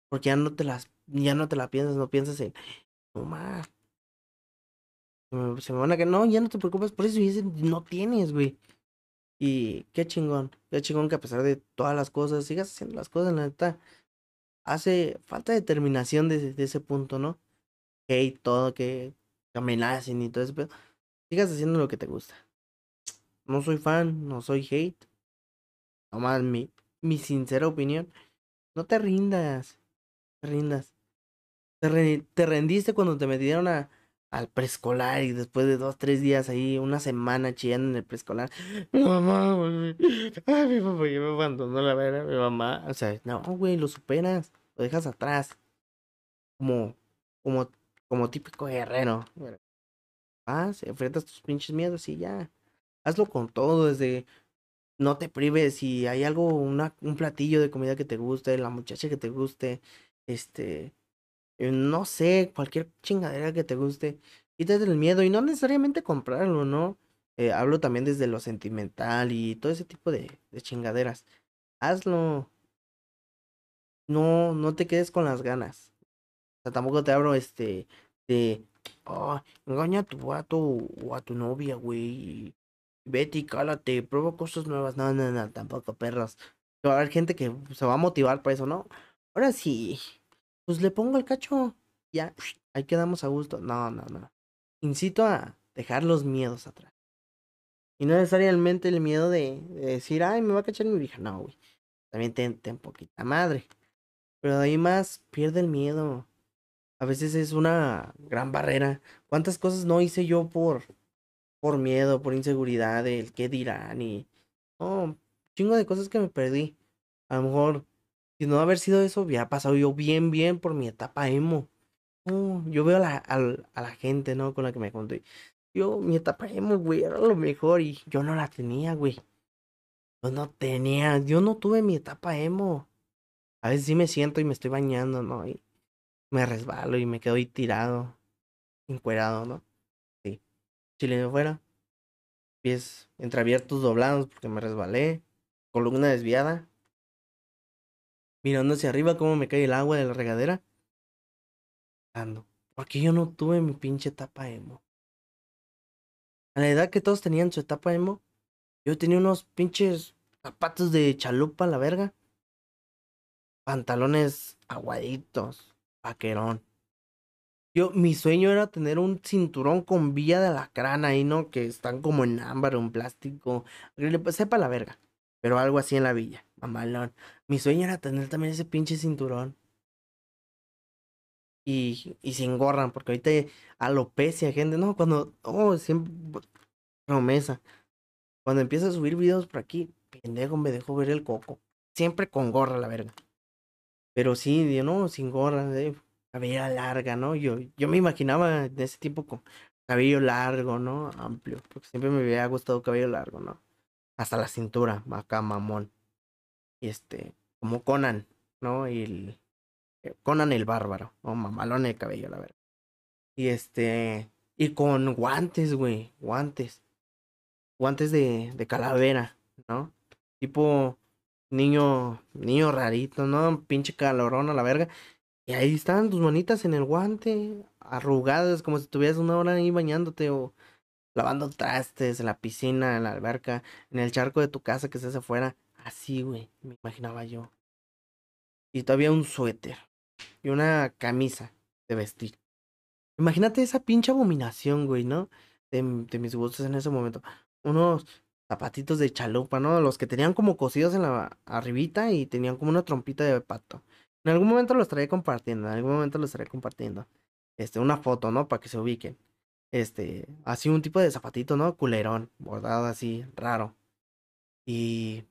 Porque ya no te las, ya no te la piensas, no piensas en, no más. Se me van a que no, ya no te preocupes por eso, y no tienes, güey. Y qué chingón, qué chingón que a pesar de todas las cosas, sigas haciendo las cosas, la neta. Hace falta determinación de, ese punto, ¿no? Hate, todo, que amenacen y todo eso, pero sigas haciendo lo que te gusta. No soy fan, no soy hate. Nomás mi, mi sincera opinión. No te rindas. Te rindas. Te, te rendiste cuando te metieron a, al preescolar y después de dos, tres días ahí, una semana chillando en el preescolar. Mi mamá. Ay, mi papá ya me abandonó la vera, mi mamá. O sea, no, güey, lo superas, lo dejas atrás. Como, como, como típico guerrero. Vas, enfrentas tus pinches miedos y ya. Hazlo con todo, desde no te prives si hay algo, una, un platillo de comida que te guste, la muchacha que te guste, este, eh, no sé, cualquier chingadera que te guste, quítate el miedo y no necesariamente comprarlo, ¿no? Eh, hablo también desde lo sentimental y todo ese tipo de, de chingaderas. Hazlo. No, no te quedes con las ganas. O sea, tampoco te abro este de oh, engaña a tu vato o a tu novia, güey. Vete y cálate, prueba cosas nuevas. No, no, no, tampoco, perros. Va a haber gente que se va a motivar para eso, ¿no? Ahora sí, pues le pongo el cacho. Ya, ahí quedamos a gusto. No, no, no. Incito a dejar los miedos atrás. Y no necesariamente el miedo de, decir, ay, me va a cachar mi vieja. No, güey. También ten, ten poquita madre. Pero de ahí más, pierde el miedo. A veces es una gran barrera. ¿Cuántas cosas no hice yo por, por miedo, por inseguridad, el qué dirán y... Oh, chingo de cosas que me perdí. A lo mejor si no haber sido eso, hubiera pasado yo bien, bien por mi etapa emo. yo veo a la, a, la gente, ¿no? Con la que me conté. Yo, mi etapa emo, güey, era lo mejor y yo no la tenía, güey. Yo no tenía, yo no tuve mi etapa emo. A veces sí me siento y me estoy bañando, ¿no? Y me resbalo y me quedo ahí tirado, encuerado, ¿no? Chile fuera. Pies entreabiertos doblados porque me resbalé. Columna desviada mirando hacia arriba cómo me cae el agua de la regadera. Ando. Porque yo no tuve mi pinche etapa emo. A la edad que todos tenían su etapa emo, yo tenía unos pinches zapatos de chalupa a la verga. Pantalones aguaditos, vaquerón. Yo, mi sueño era tener un cinturón con vía de alacrán ahí, ¿no? Que están como en ámbar en plástico. Sepa la verga. Pero algo así en la villa. Mamalón. Mi sueño era tener también ese pinche cinturón. Y, y se engorran, porque ahorita alopecia, gente. No, cuando. Oh, siempre. Promesa. Cuando empieza a subir videos por aquí, pendejo, me dejó ver el coco. Siempre con gorra, la verga. Pero sí, no, sin gorra, de cabellera larga, ¿no? Yo, yo me imaginaba de ese tipo con cabello largo, ¿no? Amplio. Porque siempre me había gustado cabello largo, ¿no? Hasta la cintura, acá mamón. Y este, como Conan, ¿no? El, Conan el bárbaro, o mamalón el cabello, la verdad. Y este, y con guantes, güey, guantes. Guantes de, de calavera, ¿no? Tipo niño, niño rarito, ¿no? Pinche calorón a la verga. Y ahí están tus manitas en el guante, arrugadas, como si estuvieras una hora ahí bañándote o lavando trastes en la piscina, en la alberca, en el charco de tu casa que estés afuera. Así, güey, me imaginaba yo. Y todavía un suéter y una camisa de vestir. Imagínate esa pinche abominación, güey, ¿no? De, de mis gustos en ese momento. Unos zapatitos de chalupa, ¿no? Los que tenían como cosidos en la arribita y tenían como una trompita de pato. En algún momento los estaré compartiendo, en algún momento los estaré compartiendo. Este, una foto, ¿no? Para que se ubiquen. Este, así un tipo de zapatito, ¿no? Culerón, bordado así, raro. Y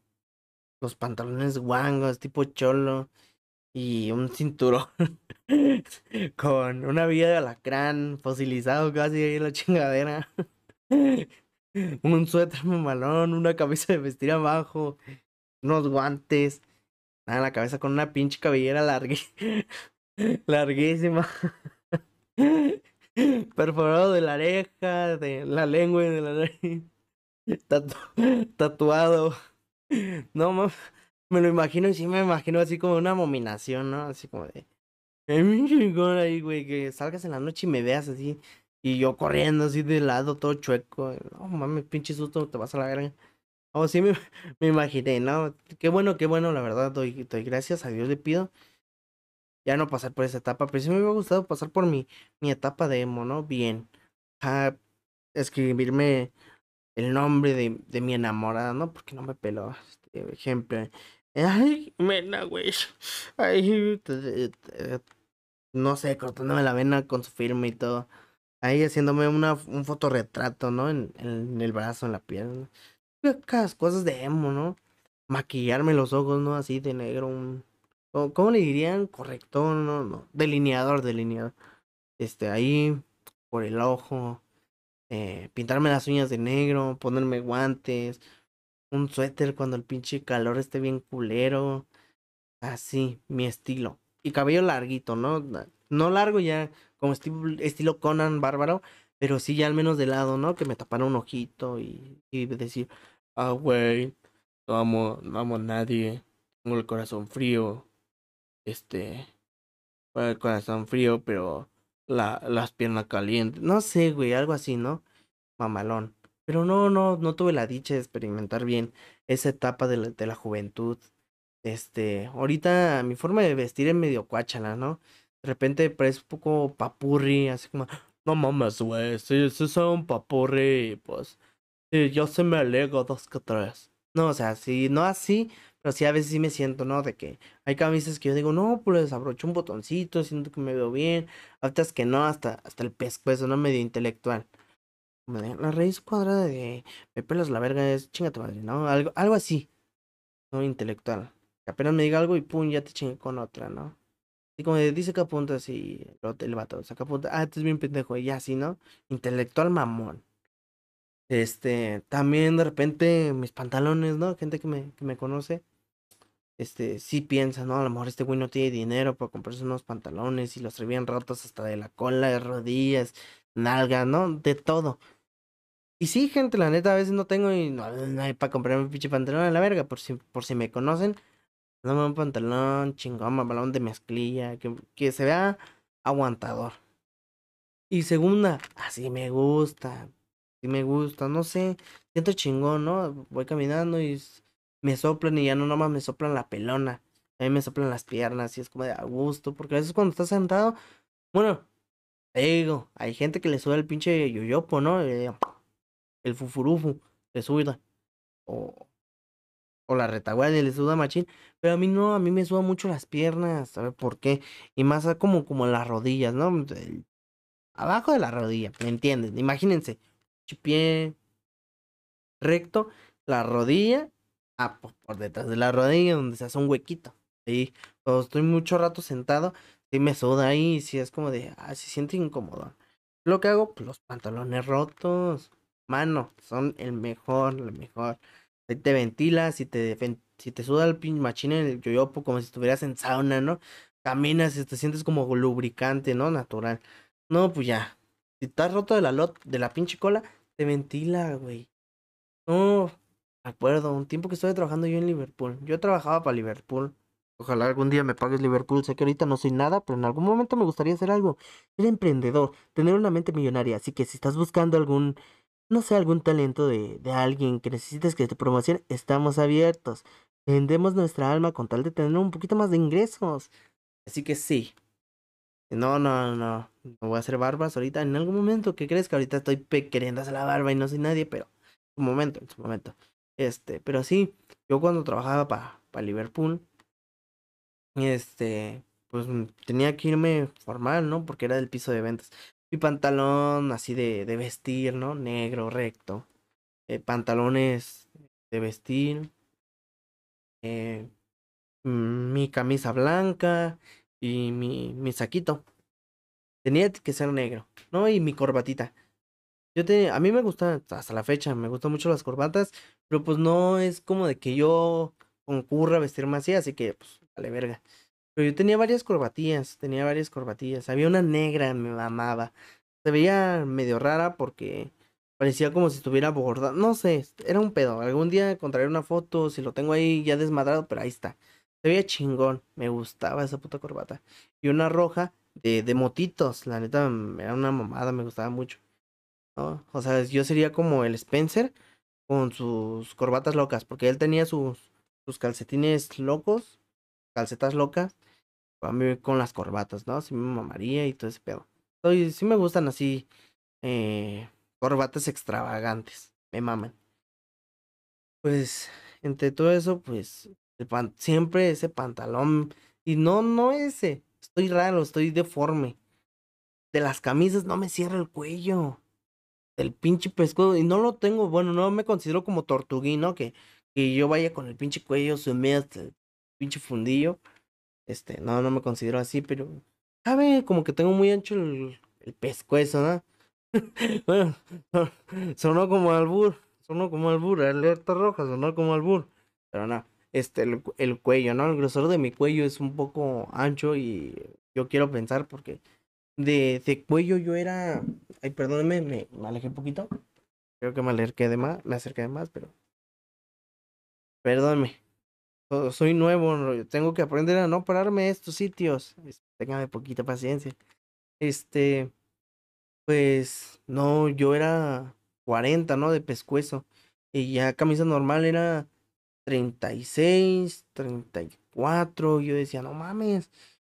los pantalones guangos, tipo cholo. Y un cinturón con una vía de alacrán fosilizado casi ahí en la chingadera. un suéter mamalón, una camisa de vestir abajo, unos guantes, nada en la cabeza con una pinche cabellera larguísima. Perforado de la oreja, de la lengua y de la tatuado. No, me lo imagino y sí me imagino así como una abominación, ¿no? Así como de... ahí, güey, que salgas en la noche y me veas así. Y yo corriendo así de lado, todo chueco. No mames, pinche susto, te vas a la verga. Oh, sí me, me imaginé, ¿no? Qué bueno, qué bueno, la verdad, doy, doy gracias a Dios le pido. Ya no pasar por esa etapa, pero sí me hubiera gustado pasar por mi, mi etapa de emo, ¿no? Bien. Escribirme el nombre de, de mi enamorada, ¿no? Porque no me peló. Este ejemplo. Ay, mena, güey. Ay, no sé, cortándome la vena con su firma y todo. Ahí haciéndome una, un fotorretrato, ¿no? En, en el brazo, en la pierna. Cosas de emo, ¿no? Maquillarme los ojos, ¿no? Así de negro. Un... ¿Cómo le dirían? Corrector, ¿no? no. Delineador, delineador. Este, ahí, por el ojo. Eh, pintarme las uñas de negro, ponerme guantes. Un suéter cuando el pinche calor esté bien culero. Así, mi estilo. Y cabello larguito, ¿no? No largo ya como estilo, Conan bárbaro, pero sí ya al menos de lado, ¿no? Que me tapara un ojito y, y decir, ah, güey, no amo, no amo a nadie, tengo el corazón frío, este, el corazón frío, pero la, las piernas calientes, no sé, güey, algo así, ¿no? Mamalón. Pero no, no, no tuve la dicha de experimentar bien esa etapa de la, de la juventud. Este, ahorita mi forma de vestir es medio cuáchala, ¿no? de repente parece un poco papurri, así como, no mames, güey, si, si soy un papurri, pues, yo se me alego dos que tres. No, o sea, sí, no así, pero sí a veces sí me siento, ¿no? De que hay camisas que yo digo, no, pues abrocho un botoncito, siento que me veo bien. Otras que no, hasta, hasta el pescuezo, ¿no? Medio intelectual. La raíz cuadrada de me pelas la verga es chingate madre, ¿no? Algo, algo así, ¿no? Intelectual. Que apenas me diga algo y pum, ya te chingue con otra, ¿no? Y como dice que apunta así, el vato, saca apunta, ah, este es bien pendejo, y así, ¿no? Intelectual mamón. Este, también de repente mis pantalones, ¿no? Gente que me, que me conoce, este, sí piensa, ¿no? A lo mejor este güey no tiene dinero para comprarse unos pantalones y los trae rotos hasta de la cola, de rodillas, nalga, ¿no? De todo. Y sí, gente, la neta, a veces no tengo y no, hay para comprarme un pinche pantalón a la verga, por si, por si me conocen Dame un pantalón chingón, balón de mezclilla, que, que se vea aguantador. Y segunda, así me gusta, así me gusta, no sé, siento chingón, ¿no? Voy caminando y me soplan y ya no nomás me soplan la pelona, a mí me soplan las piernas y es como de a gusto, porque a veces cuando estás sentado, bueno, te digo, hay gente que le sube el pinche yoyopo, ¿no? El fufurufu, le sube. O, o la retaguardia le suda machín, pero a mí no, a mí me suda mucho las piernas, ¿sabes por qué? Y más como, como las rodillas, ¿no? abajo de la rodilla, ¿me entiendes? Imagínense, pie recto, la rodilla, ah, por, detrás de la rodilla, donde se hace un huequito. Y cuando estoy mucho rato sentado, sí me suda ahí, sí es como de, ah, se siente incómodo. Lo que hago, pues los pantalones rotos, mano, son el mejor, el mejor te ventilas, y te, si te suda el pin machine en el yoyopo como si estuvieras en sauna, ¿no? caminas y te sientes como lubricante, ¿no? Natural. No, pues ya. Si estás roto de la lot, de la pinche cola, te ventila, güey. No, me acuerdo, un tiempo que estuve trabajando yo en Liverpool. Yo trabajaba para Liverpool. Ojalá algún día me pagues Liverpool. Sé que ahorita no soy nada, pero en algún momento me gustaría hacer algo. Ser emprendedor, tener una mente millonaria. Así que si estás buscando algún, no sé, algún talento de, de alguien que necesites que te promocione, estamos abiertos. Vendemos nuestra alma con tal de tener un poquito más de ingresos. Así que sí. No, no, no. No voy a hacer barbas ahorita. En algún momento, ¿qué crees? Que ahorita estoy queriendo hacer la barba y no soy nadie, pero en su momento, en su momento. Este, pero sí, yo cuando trabajaba para pa Liverpool, este, pues tenía que irme formal, ¿no? Porque era del piso de ventas. Mi pantalón así de, de vestir, ¿no? Negro, recto. Eh, pantalones de vestir. Eh, mi camisa blanca y mi, mi saquito. Tenía que ser negro, ¿no? Y mi corbatita. Yo te, a mí me gusta, hasta la fecha, me gustan mucho las corbatas, pero pues no es como de que yo concurra a vestirme así, así que pues vale verga. Pero yo tenía varias corbatillas, tenía varias corbatillas. Había una negra, me amaba. Se veía medio rara porque parecía como si estuviera bordada. No sé, era un pedo. Algún día encontraré una foto, si lo tengo ahí ya desmadrado, pero ahí está. Se veía chingón, me gustaba esa puta corbata. Y una roja de, de motitos, la neta era una mamada, me gustaba mucho. O sea, yo sería como el Spencer con sus corbatas locas, porque él tenía sus, sus calcetines locos, calcetas locas, a mí con las corbatas, ¿no? Sí me mamaría y todo ese pedo. Sí me gustan así, eh, corbatas extravagantes, me maman. Pues, entre todo eso, pues, siempre ese pantalón, y no, no ese, estoy raro, estoy deforme. De las camisas no me cierra el cuello el pinche pescado, y no lo tengo, bueno, no me considero como tortuguino, que, que yo vaya con el pinche cuello sumido hasta el pinche fundillo. Este, no, no me considero así, pero, sabe, como que tengo muy ancho el, el pescuezo, ¿no? bueno, sonó como albur, sonó como albur, alerta roja, sonó como albur, pero no, este, el, el cuello, ¿no? El grosor de mi cuello es un poco ancho y yo quiero pensar porque de, de cuello yo era. Ay, perdónenme, me, alejé un poquito. Creo que me acerqué de más, me acerqué de más, pero. Perdónme. Soy nuevo, tengo que aprender a no pararme en estos sitios. Téngame poquita paciencia. Este. Pues. No, yo era 40, ¿no? De pescuezo. Y ya camisa normal era 36, 34. Yo decía, no mames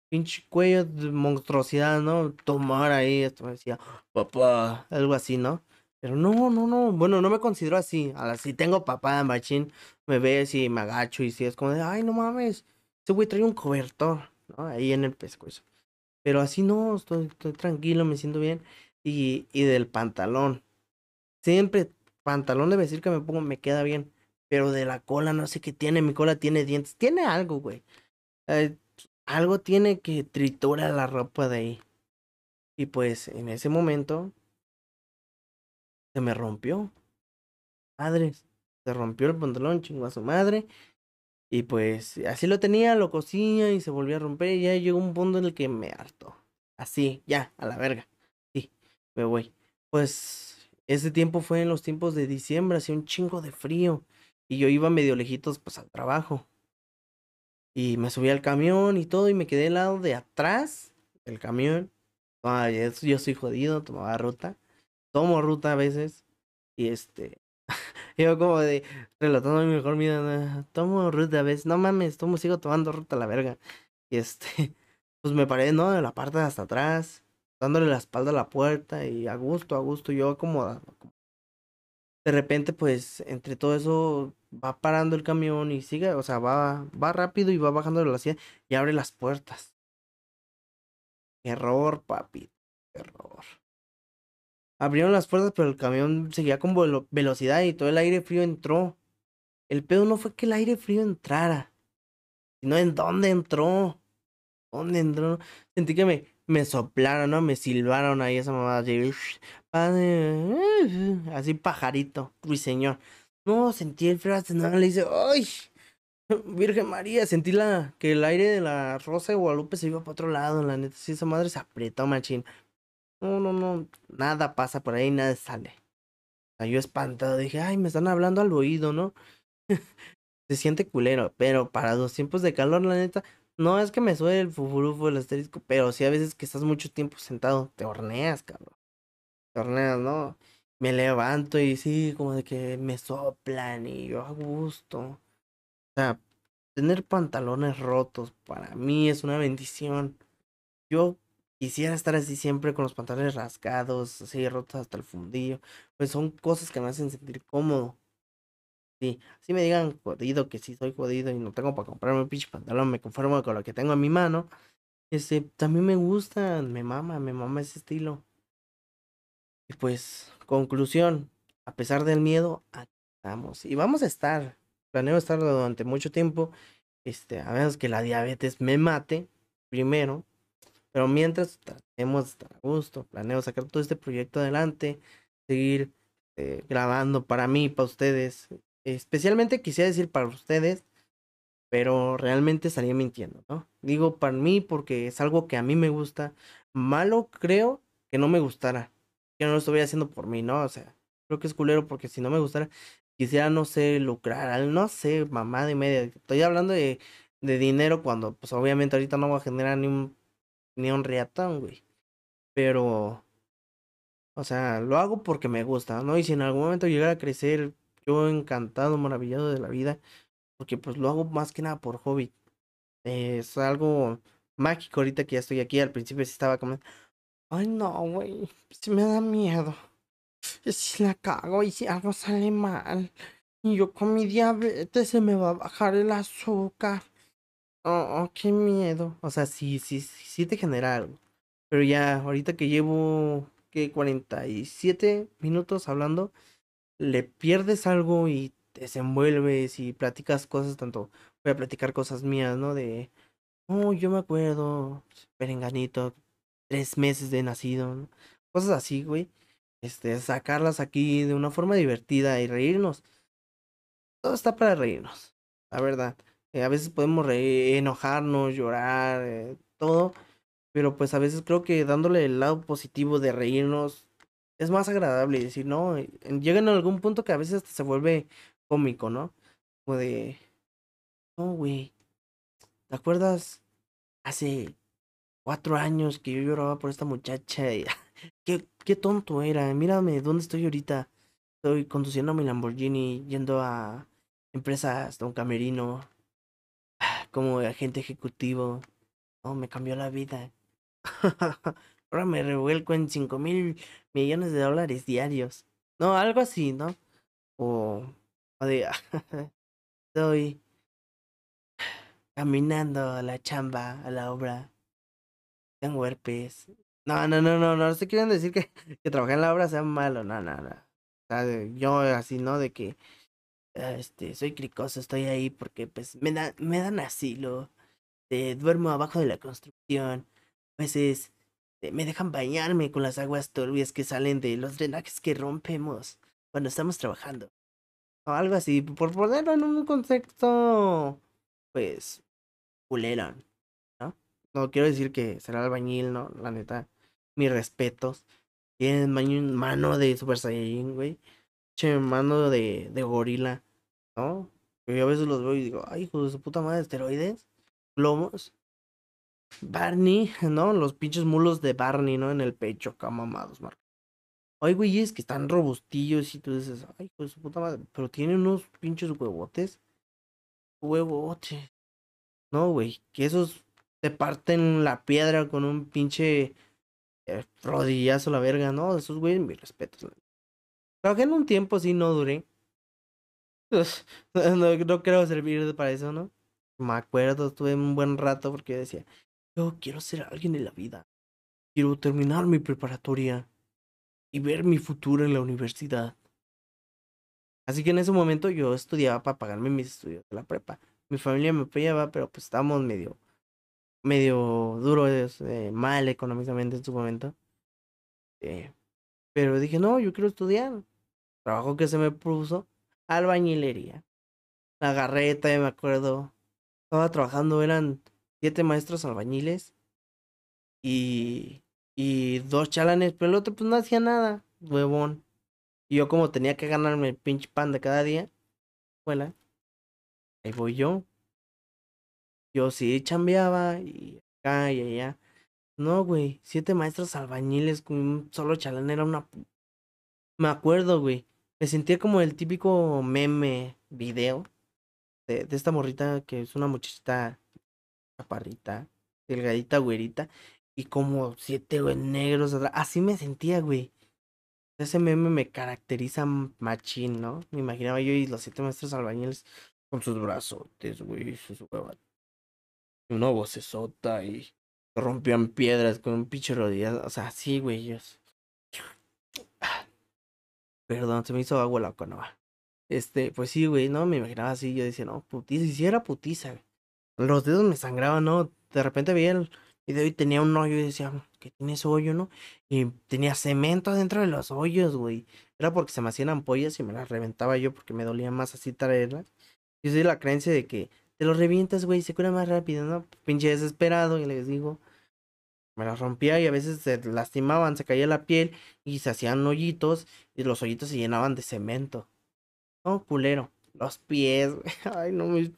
pinche cuello de monstruosidad, ¿no? Tomar ahí, esto me decía, papá, algo así, ¿no? Pero no, no, no, bueno, no me considero así. Ahora, si tengo papá, machín, me ves y me agacho y si es como de, ay, no mames, ese güey trae un cobertor, ¿no? Ahí en el pescuezo. Pero así no, estoy, estoy tranquilo, me siento bien. Y, y del pantalón. Siempre, pantalón de vestir que me pongo me queda bien. Pero de la cola, no sé qué tiene, mi cola tiene dientes. Tiene algo, güey. Eh, algo tiene que triturar la ropa de ahí. Y pues en ese momento se me rompió. Madres, se rompió el pantalón, chingó a su madre. Y pues así lo tenía, lo cosía y se volvió a romper. Y ya llegó un punto en el que me hartó. Así, ya, a la verga. Sí, me voy. Pues ese tiempo fue en los tiempos de diciembre, hacía un chingo de frío. Y yo iba medio lejitos pues al trabajo. Y me subí al camión y todo y me quedé al lado de atrás del camión. Ay, yo soy jodido, tomaba ruta. Tomo ruta a veces. Y este. yo como de relatando mi mejor vida. Tomo ruta a veces. No mames, tomo, sigo tomando ruta a la verga. Y este. Pues me paré, ¿no? De la parte de hasta atrás. Dándole la espalda a la puerta. Y a gusto, a gusto. Yo acomodado. De repente, pues, entre todo eso va parando el camión y sigue, o sea, va, va rápido y va bajando la velocidad y abre las puertas. Error, papi. Error. Abrieron las puertas, pero el camión seguía con velocidad y todo el aire frío entró. El pedo no fue que el aire frío entrara, sino en dónde entró. ¿Dónde entró? Sentí que me, me soplaron, ¿no? Me silbaron ahí esa mamada. Así pajarito, señor. No, sentí el frío nada, le dice, ¡ay! Virgen María, sentí la, que el aire de la Rosa de Guadalupe se iba para otro lado, la neta. Sí, esa madre se apretó, machín. No, no, no. Nada pasa por ahí, nada sale. O yo espantado dije, ay, me están hablando al oído, ¿no? se siente culero, pero para los tiempos de calor, la neta, no es que me suele el fufurufo, el asterisco, pero sí a veces que estás mucho tiempo sentado, te horneas, cabrón. Te horneas, ¿no? Me levanto y sí, como de que me soplan y yo a gusto. O sea, tener pantalones rotos para mí es una bendición. Yo quisiera estar así siempre con los pantalones rasgados, así rotos hasta el fundillo. Pues son cosas que me hacen sentir cómodo. Sí, así me digan jodido que sí soy jodido y no tengo para comprarme un pinche pantalón, me conformo con lo que tengo en mi mano. Este, también me gusta, me mama, me mama ese estilo. Y pues, conclusión, a pesar del miedo, aquí estamos. Y vamos a estar, planeo estar durante mucho tiempo, este, a menos que la diabetes me mate primero. Pero mientras tratemos de estar a gusto, planeo sacar todo este proyecto adelante, seguir eh, grabando para mí, para ustedes, especialmente quisiera decir para ustedes, pero realmente estaría mintiendo, ¿no? Digo para mí porque es algo que a mí me gusta. Malo creo que no me gustara, que no lo estuviera haciendo por mí, ¿no? O sea, creo que es culero porque si no me gustara, quisiera, no sé, lucrar, no sé, mamá de media. Estoy hablando de, de dinero cuando, pues obviamente ahorita no voy a generar ni un, ni un riatón, güey. Pero, o sea, lo hago porque me gusta, ¿no? Y si en algún momento llegara a crecer yo encantado, maravillado de la vida, porque pues lo hago más que nada por hobby. es algo mágico ahorita que ya estoy aquí. Al principio sí estaba como, ay no, güey, sí me da miedo. Si la cago y si algo sale mal. Y yo con mi diabetes se me va a bajar el azúcar. Oh, oh, qué miedo. O sea, sí, sí, sí te genera algo. Pero ya, ahorita que llevo, que 47 minutos hablando, le pierdes algo y te desenvuelves y platicas cosas, tanto voy a platicar cosas mías, ¿no? De, oh, yo me acuerdo, perenganito, tres meses de nacido, ¿no? cosas así, güey. Este, sacarlas aquí de una forma divertida y reírnos. Todo está para reírnos, la verdad. Eh, a veces podemos reír, enojarnos, llorar, eh, todo. Pero pues a veces creo que dándole el lado positivo de reírnos es más agradable decir, ¿no? Llegan a algún punto que a veces hasta se vuelve cómico, ¿no? Como de, no, güey, ¿te acuerdas hace cuatro años que yo lloraba por esta muchacha? Y, qué, qué tonto era, mírame, ¿dónde estoy ahorita? Estoy conduciendo mi Lamborghini, yendo a empresas, Don Camerino, como agente ejecutivo. No, me cambió la vida. Ahora me revuelco en cinco mil millones de dólares diarios. No, algo así, ¿no? O, o de, estoy caminando a la chamba, a la obra. Tengo herpes. No, no, no, no, no, no quieren decir que, que trabajar en la obra sea malo, no, no, no. Yo así, ¿no? De que, este, soy cricoso, estoy ahí porque, pues, me, da, me dan asilo. Eh, duermo abajo de la construcción. A veces este, me dejan bañarme con las aguas turbias que salen de los drenajes que rompemos cuando estamos trabajando. O algo así, por ponerlo en un contexto, pues, culero, ¿no? Quiero decir que será albañil, ¿no? La neta, mis respetos. Tienen mano de Super Saiyajin, güey. Che, mano de, de gorila, ¿no? Yo a veces los veo y digo, ay, hijo de su puta madre, esteroides, globos. Barney, ¿no? Los pinches mulos de Barney, ¿no? En el pecho, acá mamados, Marco. Ay, güey, es que están robustillos y tú dices, ay, pues su puta madre, pero tienen unos pinches huevotes. Huevotes. No, güey, que esos te parten la piedra con un pinche eh, rodillazo la verga, ¿no? Esos güeyes, mis respetos. Trabajé en un tiempo así, no duré. no, no creo servir para eso, ¿no? Me acuerdo, estuve un buen rato porque decía, yo quiero ser alguien en la vida. Quiero terminar mi preparatoria y ver mi futuro en la universidad. Así que en ese momento yo estudiaba para pagarme mis estudios de la prepa. Mi familia me apoyaba, pero pues estábamos medio, medio duros, eh, mal económicamente en su momento. Eh, pero dije, no, yo quiero estudiar. Trabajo que se me puso, albañilería. la todavía me acuerdo. Estaba trabajando, eran siete maestros albañiles y, y dos chalanes, pero el otro pues no hacía nada, huevón. Y yo como tenía que ganarme el pinche pan de cada día, escuela, ahí voy yo. Yo sí chambeaba y acá y allá. No, güey, siete maestros albañiles con un solo chalán era una... Me acuerdo, güey. Me sentía como el típico meme video de, esta morrita que es una muchachita chaparrita, delgadita, güerita, y como siete güey, negros atrás. Así me sentía, güey. Ese meme me caracteriza machín, ¿no? Me imaginaba yo y los siete maestros albañiles con sus brazotes, güey, sus huevas. Una vocesota y rompían piedras con un pinche rodillas. O sea, sí, güey, ellos. Perdón, se me hizo agua la conoba. Este, pues sí, güey, no, me imaginaba así. Yo decía, no, putiza, y si era putiza, güey. Los dedos me sangraban, ¿no? De repente veía el video y tenía un hoyo y decía, ¿qué tiene ese hoyo, no? Y tenía cemento dentro de los hoyos, güey. Era porque se me hacían ampollas y me las reventaba yo porque me dolía más así traerlas. Yo soy la creencia de que te lo revientas, güey, se cura más rápido, ¿no? Pinche desesperado, y les digo. Me las rompía y a veces se lastimaban, se caía la piel y se hacían hoyitos y los hoyitos se llenaban de cemento. No, culero. Los pies, Ay, no, mis,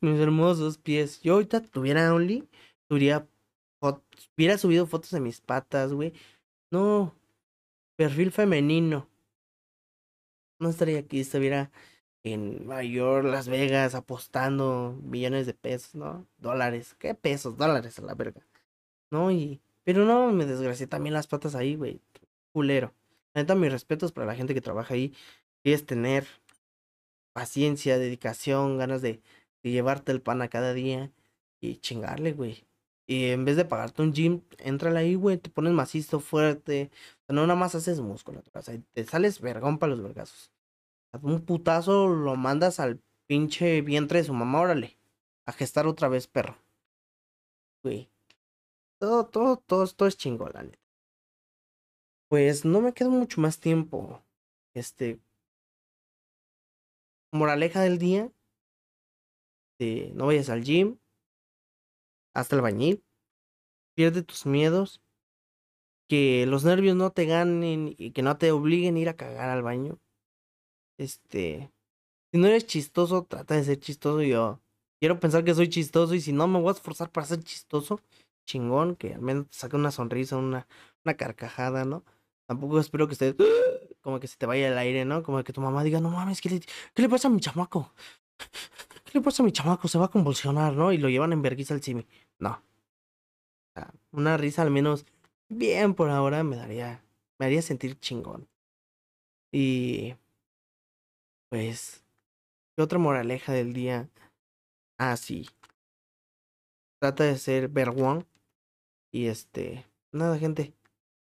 mis hermosos pies. Yo ahorita tuviera Only, tuviera, hubiera subido fotos de mis patas, güey. No, perfil femenino. No estaría aquí, estuviera en Nueva York, Las Vegas, apostando millones de pesos, ¿no? Dólares. ¿Qué pesos? Dólares a la verga. ¿No? Y. Pero no, me desgracié también las patas ahí, güey. Culero. Neta, mis respetos para la gente que trabaja ahí. es tener paciencia, dedicación, ganas de, de llevarte el pan a cada día y chingarle, güey. Y en vez de pagarte un gym, entrale ahí, güey, te pones macizo, fuerte. O sea, no nada más haces músculo, o sea, te sales vergón para los vergazos. Un putazo lo mandas al pinche vientre de su mamá, órale. A gestar otra vez, perro. Güey. Todo, todo, todo, todo es chingón, la neta. Pues no me quedo mucho más tiempo. Este. Moraleja del día. No vayas al gym. Hasta el bañil. Pierde tus miedos. Que los nervios no te ganen y que no te obliguen a ir a cagar al baño. Este. Si no eres chistoso, trata de ser chistoso. Yo quiero pensar que soy chistoso y si no me voy a esforzar para ser chistoso, chingón, que al menos te saque una sonrisa, una, una carcajada, ¿no? Tampoco espero que estés como que se te vaya el aire, ¿no? Como que tu mamá diga, no mames, ¿qué le, ¿qué le pasa a mi chamaco? ¿Qué le pasa a mi chamaco? Se va a convulsionar, ¿no? Y lo llevan en vergüenza al cine. No. una risa al menos bien por ahora me daría, me haría sentir chingón. Y pues, ¿qué otra moraleja del día? Ah, sí. Trata de ser vergüón. Y este, nada, gente.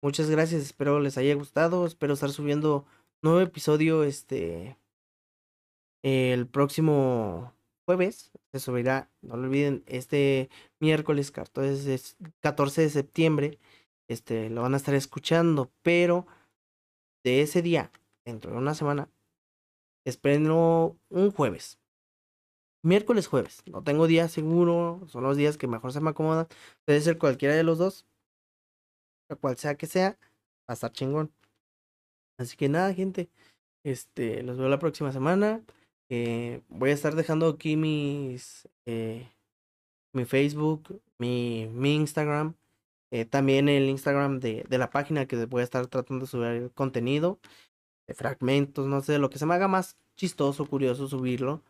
Muchas gracias, espero les haya gustado. Espero estar subiendo nuevo episodio este el próximo jueves. Se subirá, no lo olviden, este miércoles 14 de septiembre. Este lo van a estar escuchando, pero de ese día, dentro de una semana, Espero un jueves. Miércoles, jueves. No tengo día seguro. Son los días que mejor se me acomodan. Puede ser cualquiera de los dos. Cual sea que sea. Va a estar chingón. Así que nada, gente. Este, los veo la próxima semana. Eh, voy a estar dejando aquí mis. Eh, mi Facebook, mi, mi Instagram. Eh, también el Instagram de, de la página que voy a estar tratando de subir contenido fragmentos, no sé, lo que se me haga más chistoso, curioso subirlo.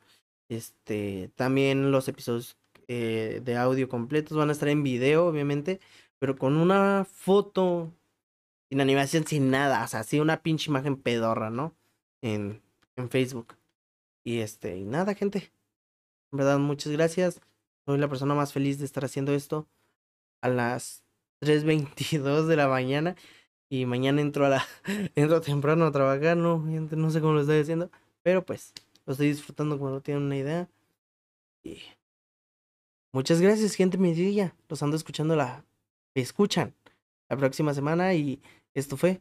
Este, también los episodios eh, de audio completos van a estar en video, obviamente, pero con una foto sin animación, sin nada, o sea, así una pinche imagen pedorra, ¿no? En, en Facebook. Y este, y nada, gente. En verdad, muchas gracias. Soy la persona más feliz de estar haciendo esto a las 3.22 de la mañana. Y mañana entro a la entro temprano a trabajar, no, no sé cómo lo estoy haciendo, pero pues lo estoy disfrutando no tienen una idea. Y muchas gracias, gente medilla. Los ando escuchando la escuchan la próxima semana y esto fue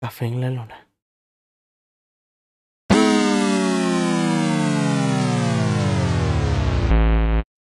Café en la Luna.